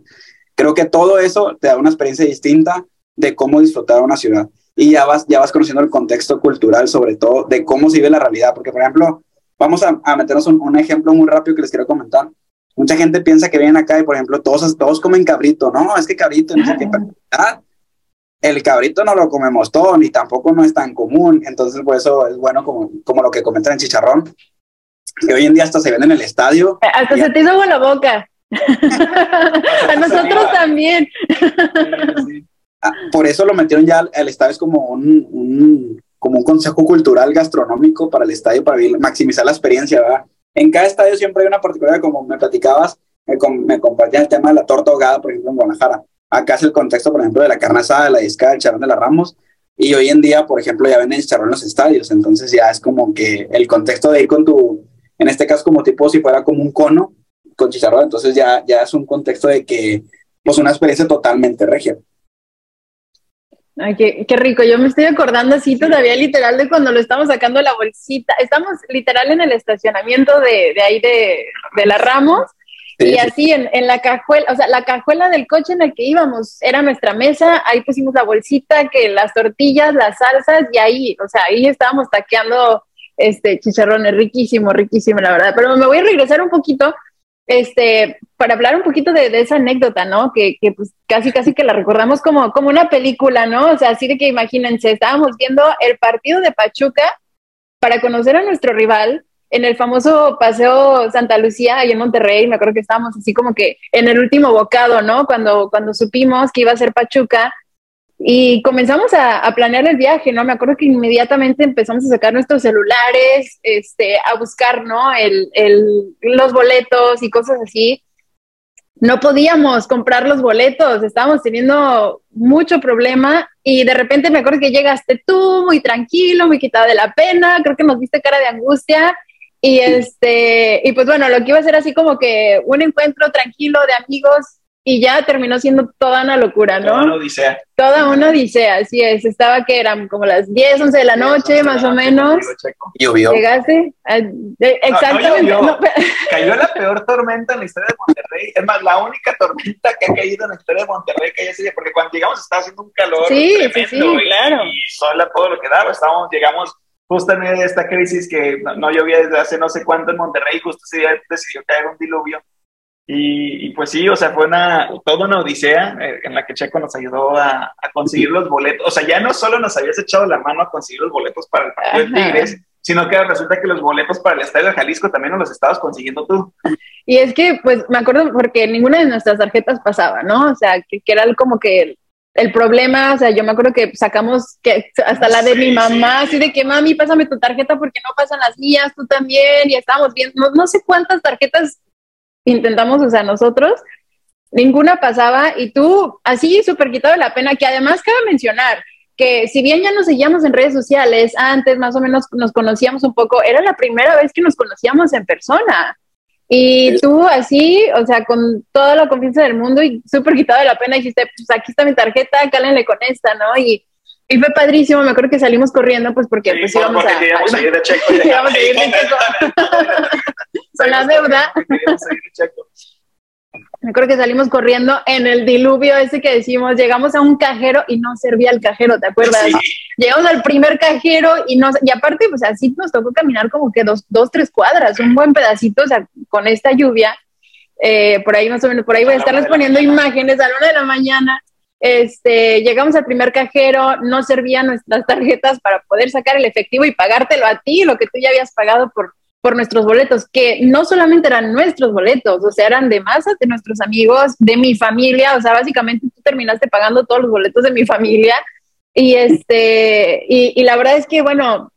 creo que todo eso te da una experiencia distinta de cómo disfrutar una ciudad. Y ya vas, ya vas conociendo el contexto cultural, sobre todo, de cómo se vive la realidad. Porque, por ejemplo, vamos a, a meternos un, un, ejemplo muy rápido que les quiero comentar. Mucha gente piensa que vienen acá y, por ejemplo, todos, todos comen cabrito. No, es que cabrito, no sé qué el cabrito no lo comemos todo, ni tampoco no es tan común, entonces por eso es bueno como, como lo que comentan en Chicharrón, que hoy en día hasta se ven en el estadio. Hasta se te hizo la boca. [laughs] a nosotros también. Ah, por eso lo metieron ya al, estadio, es como un, un, como un consejo cultural gastronómico para el estadio, para maximizar la experiencia, ¿verdad? En cada estadio siempre hay una particularidad, como me platicabas, me, me compartían el tema de la torta ahogada, por ejemplo, en Guadalajara Acá es el contexto, por ejemplo, de la carne asada, de la disca, del charrón de la Ramos. Y hoy en día, por ejemplo, ya venden charrón en los estadios. Entonces ya es como que el contexto de ir con tu, en este caso como tipo si fuera como un cono con chicharrón, entonces ya, ya es un contexto de que, pues una experiencia totalmente regia. Ay, qué, qué, rico. Yo me estoy acordando así todavía literal de cuando lo estamos sacando la bolsita. Estamos literal en el estacionamiento de, de ahí de, de la Ramos y así en, en, la cajuela, o sea, la cajuela del coche en el que íbamos era nuestra mesa, ahí pusimos la bolsita, que las tortillas, las salsas, y ahí, o sea, ahí estábamos taqueando este chicharrones, riquísimo, riquísimo, la verdad. Pero me voy a regresar un poquito, este, para hablar un poquito de, esa anécdota, ¿no? Que, que, pues casi, casi que la recordamos como, como una película, ¿no? O sea, así de que imagínense, estábamos viendo el partido de Pachuca para conocer a nuestro rival, en el famoso paseo Santa Lucía, ahí en Monterrey, me acuerdo que estábamos así como que en el último bocado, ¿no? Cuando, cuando supimos que iba a ser Pachuca, y comenzamos a, planear el viaje, ¿no? Me acuerdo que inmediatamente empezamos a sacar nuestros celulares, este, a buscar, ¿no? El, los boletos y cosas así. No podíamos comprar los boletos, estábamos teniendo mucho problema y de repente me acuerdo que llegaste tú muy tranquilo, muy quitado de la pena, creo que nos viste cara de angustia y este, y pues bueno, lo que iba a ser así como que un encuentro tranquilo de amigos y ya terminó siendo toda una locura, ¿no? Toda una odisea. Toda una odisea, así es. Estaba que eran como las 10, 11 de la noche, más o menos. Llovió. Llegaste. exactamente. [laughs] Cayó la peor tormenta en la historia de Monterrey. Es más, la única tormenta que ha caído en la historia de Monterrey que haya sido, porque cuando llegamos estaba haciendo un calor sí, tremendo sí, sí, claro. y, sola todo lo que daba. Estábamos, llegamos justo en medio de esta crisis que no, no llovía desde hace no sé cuánto en Monterrey, justo ese día decidió caer un diluvio y, pues sí, o sea, fue una, toda una odisea eh, en la que Checo nos ayudó a, conseguir los boletos. O sea, ya no solo nos habías echado la mano a conseguir los boletos para el partido de Tigres, sino que resulta que los boletos para el Estadio de Jalisco también nos los estabas consiguiendo tú. Y es que, pues, me acuerdo porque ninguna de nuestras tarjetas pasaba, ¿no? O sea, que, era como que el, problema, o sea, yo me acuerdo que sacamos que hasta la de mi mamá, así de que, mami, pásame tu tarjeta porque no pasan las mías, tú también, y estábamos viendo, no, no sé cuántas tarjetas intentamos, o sea, nosotros, ninguna pasaba y tú así súper quitado de la pena, que además cabe mencionar que si bien ya nos seguíamos en redes sociales, antes más o menos nos conocíamos un poco, era la primera vez que nos conocíamos en persona. Y tú así, o sea, con toda la confianza del mundo y súper quitado de la pena, dijiste, pues aquí está mi tarjeta, cálenle con esta, ¿no? Y, y fue padrísimo, me acuerdo que salimos corriendo, pues porque pues [laughs] íbamos a... ir de Checo. íbamos a ir de Checo. Con la deuda. Me acuerdo que salimos corriendo en el diluvio ese que decimos, llegamos a un cajero y no servía el cajero, ¿te acuerdas? Llegamos al primer cajero y no, y aparte, pues así nos tocó caminar como que dos, dos tres cuadras, un buen pedacito, o sea, con esta lluvia, eh, por ahí más o menos, por ahí voy a estarles poniendo imágenes a la una de la mañana. Este, llegamos al primer cajero, no servían nuestras [laughs] tarjetas para poder sacar el efectivo y pagártelo a ti, lo que tú ya habías pagado por, por nuestros boletos, que no solamente eran nuestros boletos, o sea, eran de masas de nuestros amigos, de mi familia, o sea, básicamente tú terminaste pagando todos los boletos de mi familia. Y este, y, la verdad es que, bueno,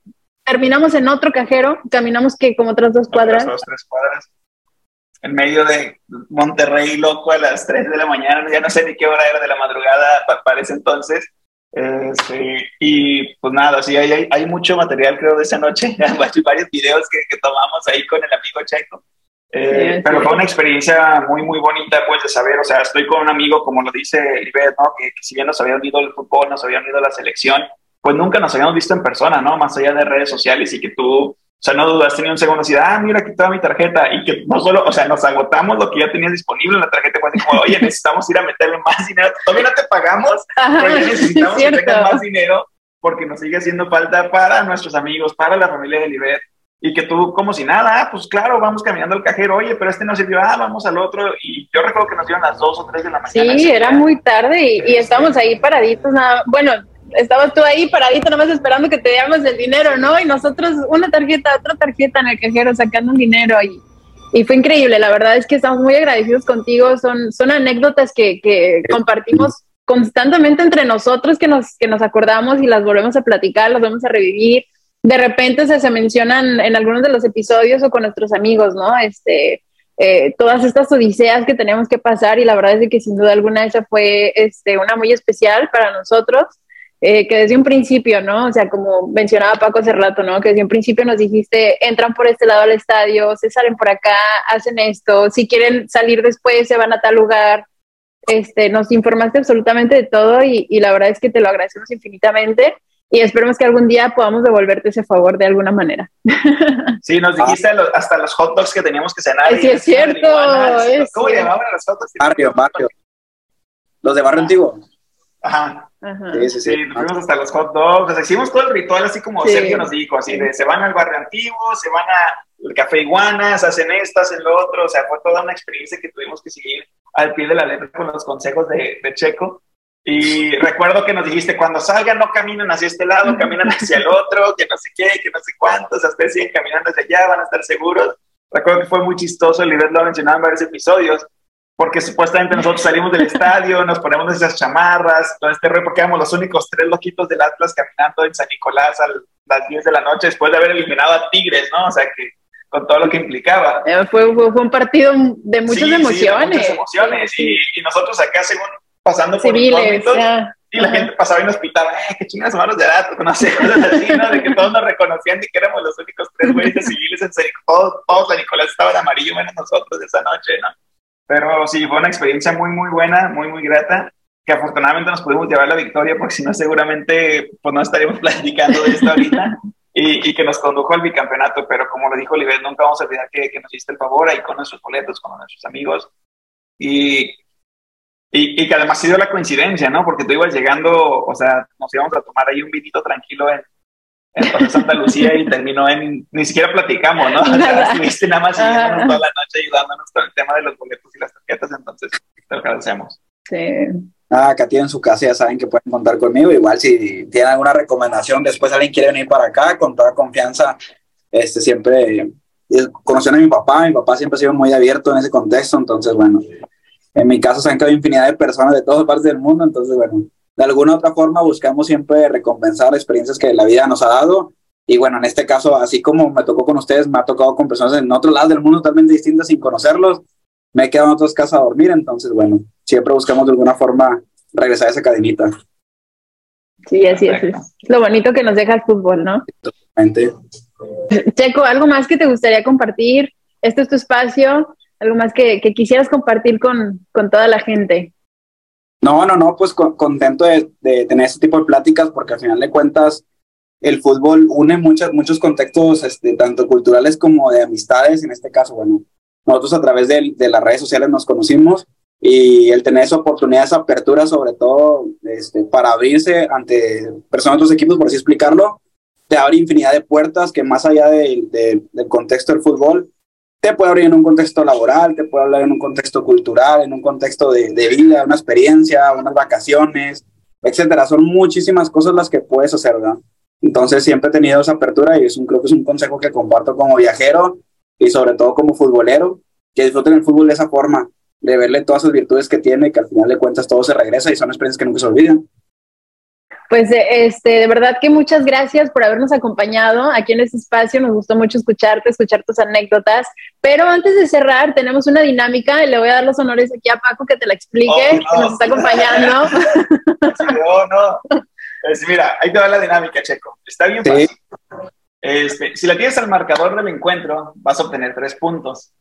terminamos en otro cajero, caminamos que como otras dos cuadras. En medio de Monterrey, loco, a las 3 de la mañana, ya no sé ni qué hora era de la madrugada para ese entonces. Este, y pues nada, sí, hay, hay, mucho material, creo, de esa noche, [laughs] varios videos que, que, tomamos ahí con el amigo Checo. Eh, pero fue una experiencia muy, muy bonita, pues, de saber, o sea, estoy con un amigo, como lo dice Ivette, ¿no? Que, que, si bien nos había unido el fútbol, nos había unido la selección, pues nunca nos habíamos visto en persona, ¿no? Más allá de redes sociales y que tú o sea, no dudas, tenía un segundo así, ah, mira, aquí toda mi tarjeta. Y que no solo, o sea, nos agotamos lo que ya tenías disponible en la tarjeta. Pues como, oye, [laughs] necesitamos ir a meterle más dinero. Todavía no te pagamos, pero ya necesitamos que tengas más dinero porque nos sigue haciendo falta para nuestros amigos, para la familia de Libet. Y que tú, como si nada, ah, pues claro, vamos caminando al cajero, oye, pero este no sirvió, ah, vamos al otro. Y yo recuerdo que nos dieron las dos o tres de la mañana. Sí, era muy tarde y, y estamos ahí paraditos, nada. Bueno, estabas tú ahí paradito nomás esperando que te diéramos el dinero, ¿no? Y nosotros una tarjeta, otra tarjeta en el cajero sacando un dinero y, y fue increíble. La verdad es que estamos muy agradecidos contigo. Son, son anécdotas que, que compartimos constantemente entre nosotros que nos, que nos acordamos y las volvemos a platicar, las volvemos a revivir. De repente se, se mencionan en algunos de los episodios o con nuestros amigos, ¿no? Este, eh, todas estas odiseas que tenemos que pasar y la verdad es que sin duda alguna esa fue este, una muy especial para nosotros. Eh, que desde un principio, ¿no? O sea, como mencionaba Paco hace rato, ¿no? Que desde un principio nos dijiste, entran por este lado al estadio, se salen por acá, hacen esto, si quieren salir después se van a tal lugar. Este, nos informaste absolutamente de todo y, y la verdad es que te lo agradecemos infinitamente y esperemos que algún día podamos devolverte ese favor de alguna manera. [laughs] Sí, nos dijiste hasta los hot dogs que teníamos que cenar. Sí, es cierto. ¿Cómo llamaban los hot dogs? Barrio, barrio. Los de barrio antiguo. Ajá. Sí, sí, sí. nos fuimos hasta los hot dogs, o sea, hicimos todo el ritual así como Sergio nos dijo, así de se van al barrio antiguo, se van al café iguanas, hacen esto, hacen lo otro, o sea, fue toda una experiencia que tuvimos que seguir al pie de la letra con los consejos de, de Checo. Y recuerdo que nos dijiste, cuando salgan no caminen hacia este lado, caminan hacia el otro, que no sé qué, que no sé cuántos, hasta siguen caminando hacia allá, van a estar seguros. Recuerdo que fue muy chistoso, el lo ha mencionado en varios episodios, porque supuestamente nosotros salimos del estadio, nos ponemos esas chamarras, todo este rollo, porque éramos los únicos tres loquitos del Atlas caminando en San Nicolás a las 10 de la noche después de haber eliminado a Tigres, ¿no? O sea que con todo lo que implicaba. Eh, fue, fue, un partido de muchas emociones. muchas emociones. Y, y, nosotros acá, según pasando por Civiles, y la gente pasaba y nos pitaba, ¡eh, qué chingas manos de edad! No sé, cosas así, ¿no? De que todos nos reconocían y que éramos los únicos tres güeyes civiles en serio. Todos, todos, la Nicolás estaba de amarillo menos nosotros esa noche, ¿no? Pero sí, fue una experiencia muy, muy buena, muy, muy grata, que afortunadamente nos pudimos llevar la victoria, porque si no, seguramente pues no estaríamos [laughs] platicando de esto ahorita. Y, que nos condujo al bicampeonato, pero como lo dijo Oliver, nunca vamos a olvidar que, nos hiciste el favor ahí con nuestros boletos, con nuestros amigos. Y, y, y, que además ha sido la coincidencia, ¿no? Porque tú ibas llegando, o sea, nos íbamos a tomar ahí un vinito tranquilo en, en Santa Lucía y terminó en, ni siquiera platicamos, ¿no? [laughs] O sea, estuviste nada más siguiéndonos toda la noche ayudándonos con el tema de los boletos y las tarjetas, entonces te lo agradecemos. Sí. Ah, acá tienen su casa, ya saben que pueden contar conmigo. Igual si tienen alguna recomendación, después alguien quiere venir para acá, con toda confianza, este siempre conocieron a mi papá, mi papá siempre ha sido muy abierto en ese contexto, entonces bueno, en mi caso se han quedado infinidad de personas de todas partes del mundo, entonces bueno, de alguna otra forma buscamos siempre recompensar experiencias que la vida nos ha dado. Y bueno, en este caso, así como me tocó con ustedes, me ha tocado con personas en otro lado del mundo totalmente distintas sin conocerlos. Me he quedado en otras casas a dormir, entonces bueno, siempre buscamos de alguna forma regresar a esa cadenita. Sí, así es. Es lo bonito que nos deja el fútbol, ¿no? Totalmente. Checo, ¿algo más que te gustaría compartir? Este es tu espacio. ¿Algo más que, que quisieras compartir con, con toda la gente? No, no, no, pues contento de, tener este tipo de pláticas porque al final de cuentas el fútbol une muchas, muchos contextos, este, tanto culturales como de amistades. En este caso, bueno, nosotros a través de, de las redes sociales nos conocimos y el tener esa oportunidad, esa apertura, sobre todo este, para abrirse ante personas de otros equipos, por así explicarlo, te abre infinidad de puertas que más allá de, de, del contexto del fútbol, te puede abrir en un contexto laboral, te puede hablar en un contexto cultural, en un contexto de, de vida, una experiencia, unas vacaciones, etcétera. Son muchísimas cosas las que puedes hacer, ¿verdad? Entonces siempre he tenido esa apertura y es un, creo que es un consejo que comparto como viajero y sobre todo como futbolero, que disfruten el fútbol de esa forma, de verle todas sus virtudes que tiene, que al final de cuentas todo se regresa y son experiencias que nunca se olvidan. Pues este, de verdad que muchas gracias por habernos acompañado aquí en este espacio. Nos gustó mucho escucharte, escuchar tus anécdotas. Pero antes de cerrar, tenemos una dinámica y le voy a dar los honores aquí a Paco que te la explique, oh, no. que nos está acompañando. [laughs] Sí, no, no. Pues mira, ahí te va la dinámica, Checo. Está bien sí. fácil. Este, si la tienes al marcador del encuentro, vas a obtener tres puntos.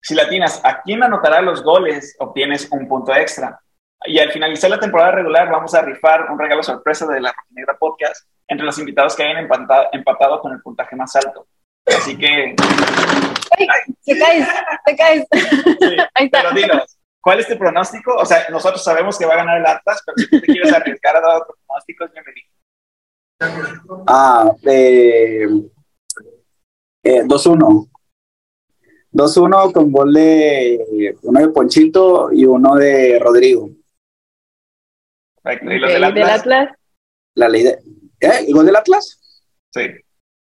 Si la tienes a quién anotará los goles, obtienes un punto extra. Y al finalizar la temporada regular vamos a rifar un regalo sorpresa de la Negra Podcast entre los invitados que hayan empatado, empatado con el puntaje más alto. Así que... Ay, te caes, te caes. Sí, [laughs] Ahí está. Pero dinos, ¿cuál es tu pronóstico? O sea, nosotros sabemos que va a ganar el Atlas, pero si tú te quieres arriesgar a dar otro pronóstico, es bienvenido. Ah, eh, eh, 2-1. 2-1 con gol de uno de Ponchito y uno de Rodrigo. ¿Y los del Atlas? del Atlas? La ley de. ¿Eh? ¿Y gol del Atlas? Sí.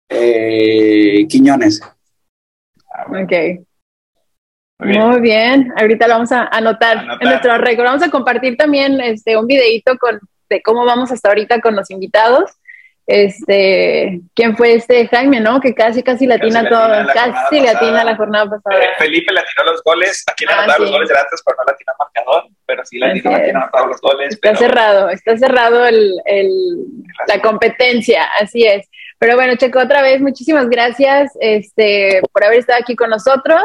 Eh, Quiñones. Ah, bueno. Ok. Muy bien. Muy bien. Ahorita lo vamos a anotar, Anotar. en nuestro récord. Vamos a compartir también este, un videito con, de cómo vamos hasta ahorita con los invitados. Este, ¿quién fue este Jaime, no? Que casi, casi latina Casi todo, latina casi latina la jornada pasada. Eh, Felipe le atinó los goles, aquí le Ah, anotaron sí. los goles del Atlas, pero no el marcador, pero sí es. no anotaron los goles. Está pero- cerrado, está cerrado el, el- la competencia, así es. Pero bueno, Checo, otra vez, muchísimas gracias este, por haber estado aquí con nosotros.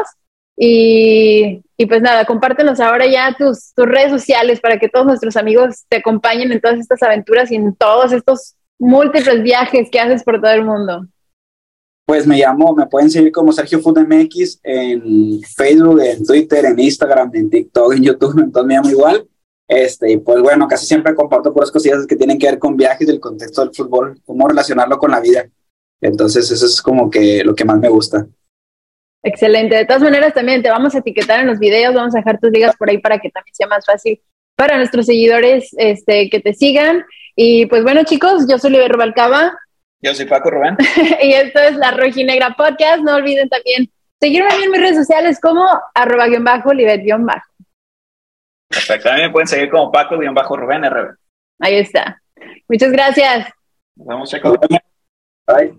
Y, y pues nada, compártenos ahora ya tus, tus redes sociales para que todos nuestros amigos te acompañen en todas estas aventuras y en todos estos múltiples viajes que haces por todo el mundo. Pues me llamo, me pueden seguir como Sergio Food MX en Facebook, en Twitter, en Instagram, en TikTok, en YouTube, entonces me llamo igual. Este, y pues bueno, casi siempre comparto puras cosillas que tienen que ver con viajes del contexto del fútbol, cómo relacionarlo con la vida. Entonces eso es como que lo que más me gusta. Excelente. De todas maneras, también te vamos a etiquetar en los videos, vamos a dejar tus ligas por ahí para que también sea más fácil para nuestros seguidores este, que te sigan. Y pues bueno, chicos, yo soy Oliver Rubalcaba. Yo soy Paco Rubén. [laughs] y esto es la Rojinegra Podcast. No olviden también seguirme en mis redes sociales como arroba guion bajo, Oliver guion bajo. Perfecto. También me pueden seguir como Paco guion bajo Rubén RB. Ahí está. Muchas gracias. Nos vemos, chicos. Bye.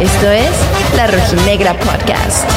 Esto es La Rojinegra Podcast.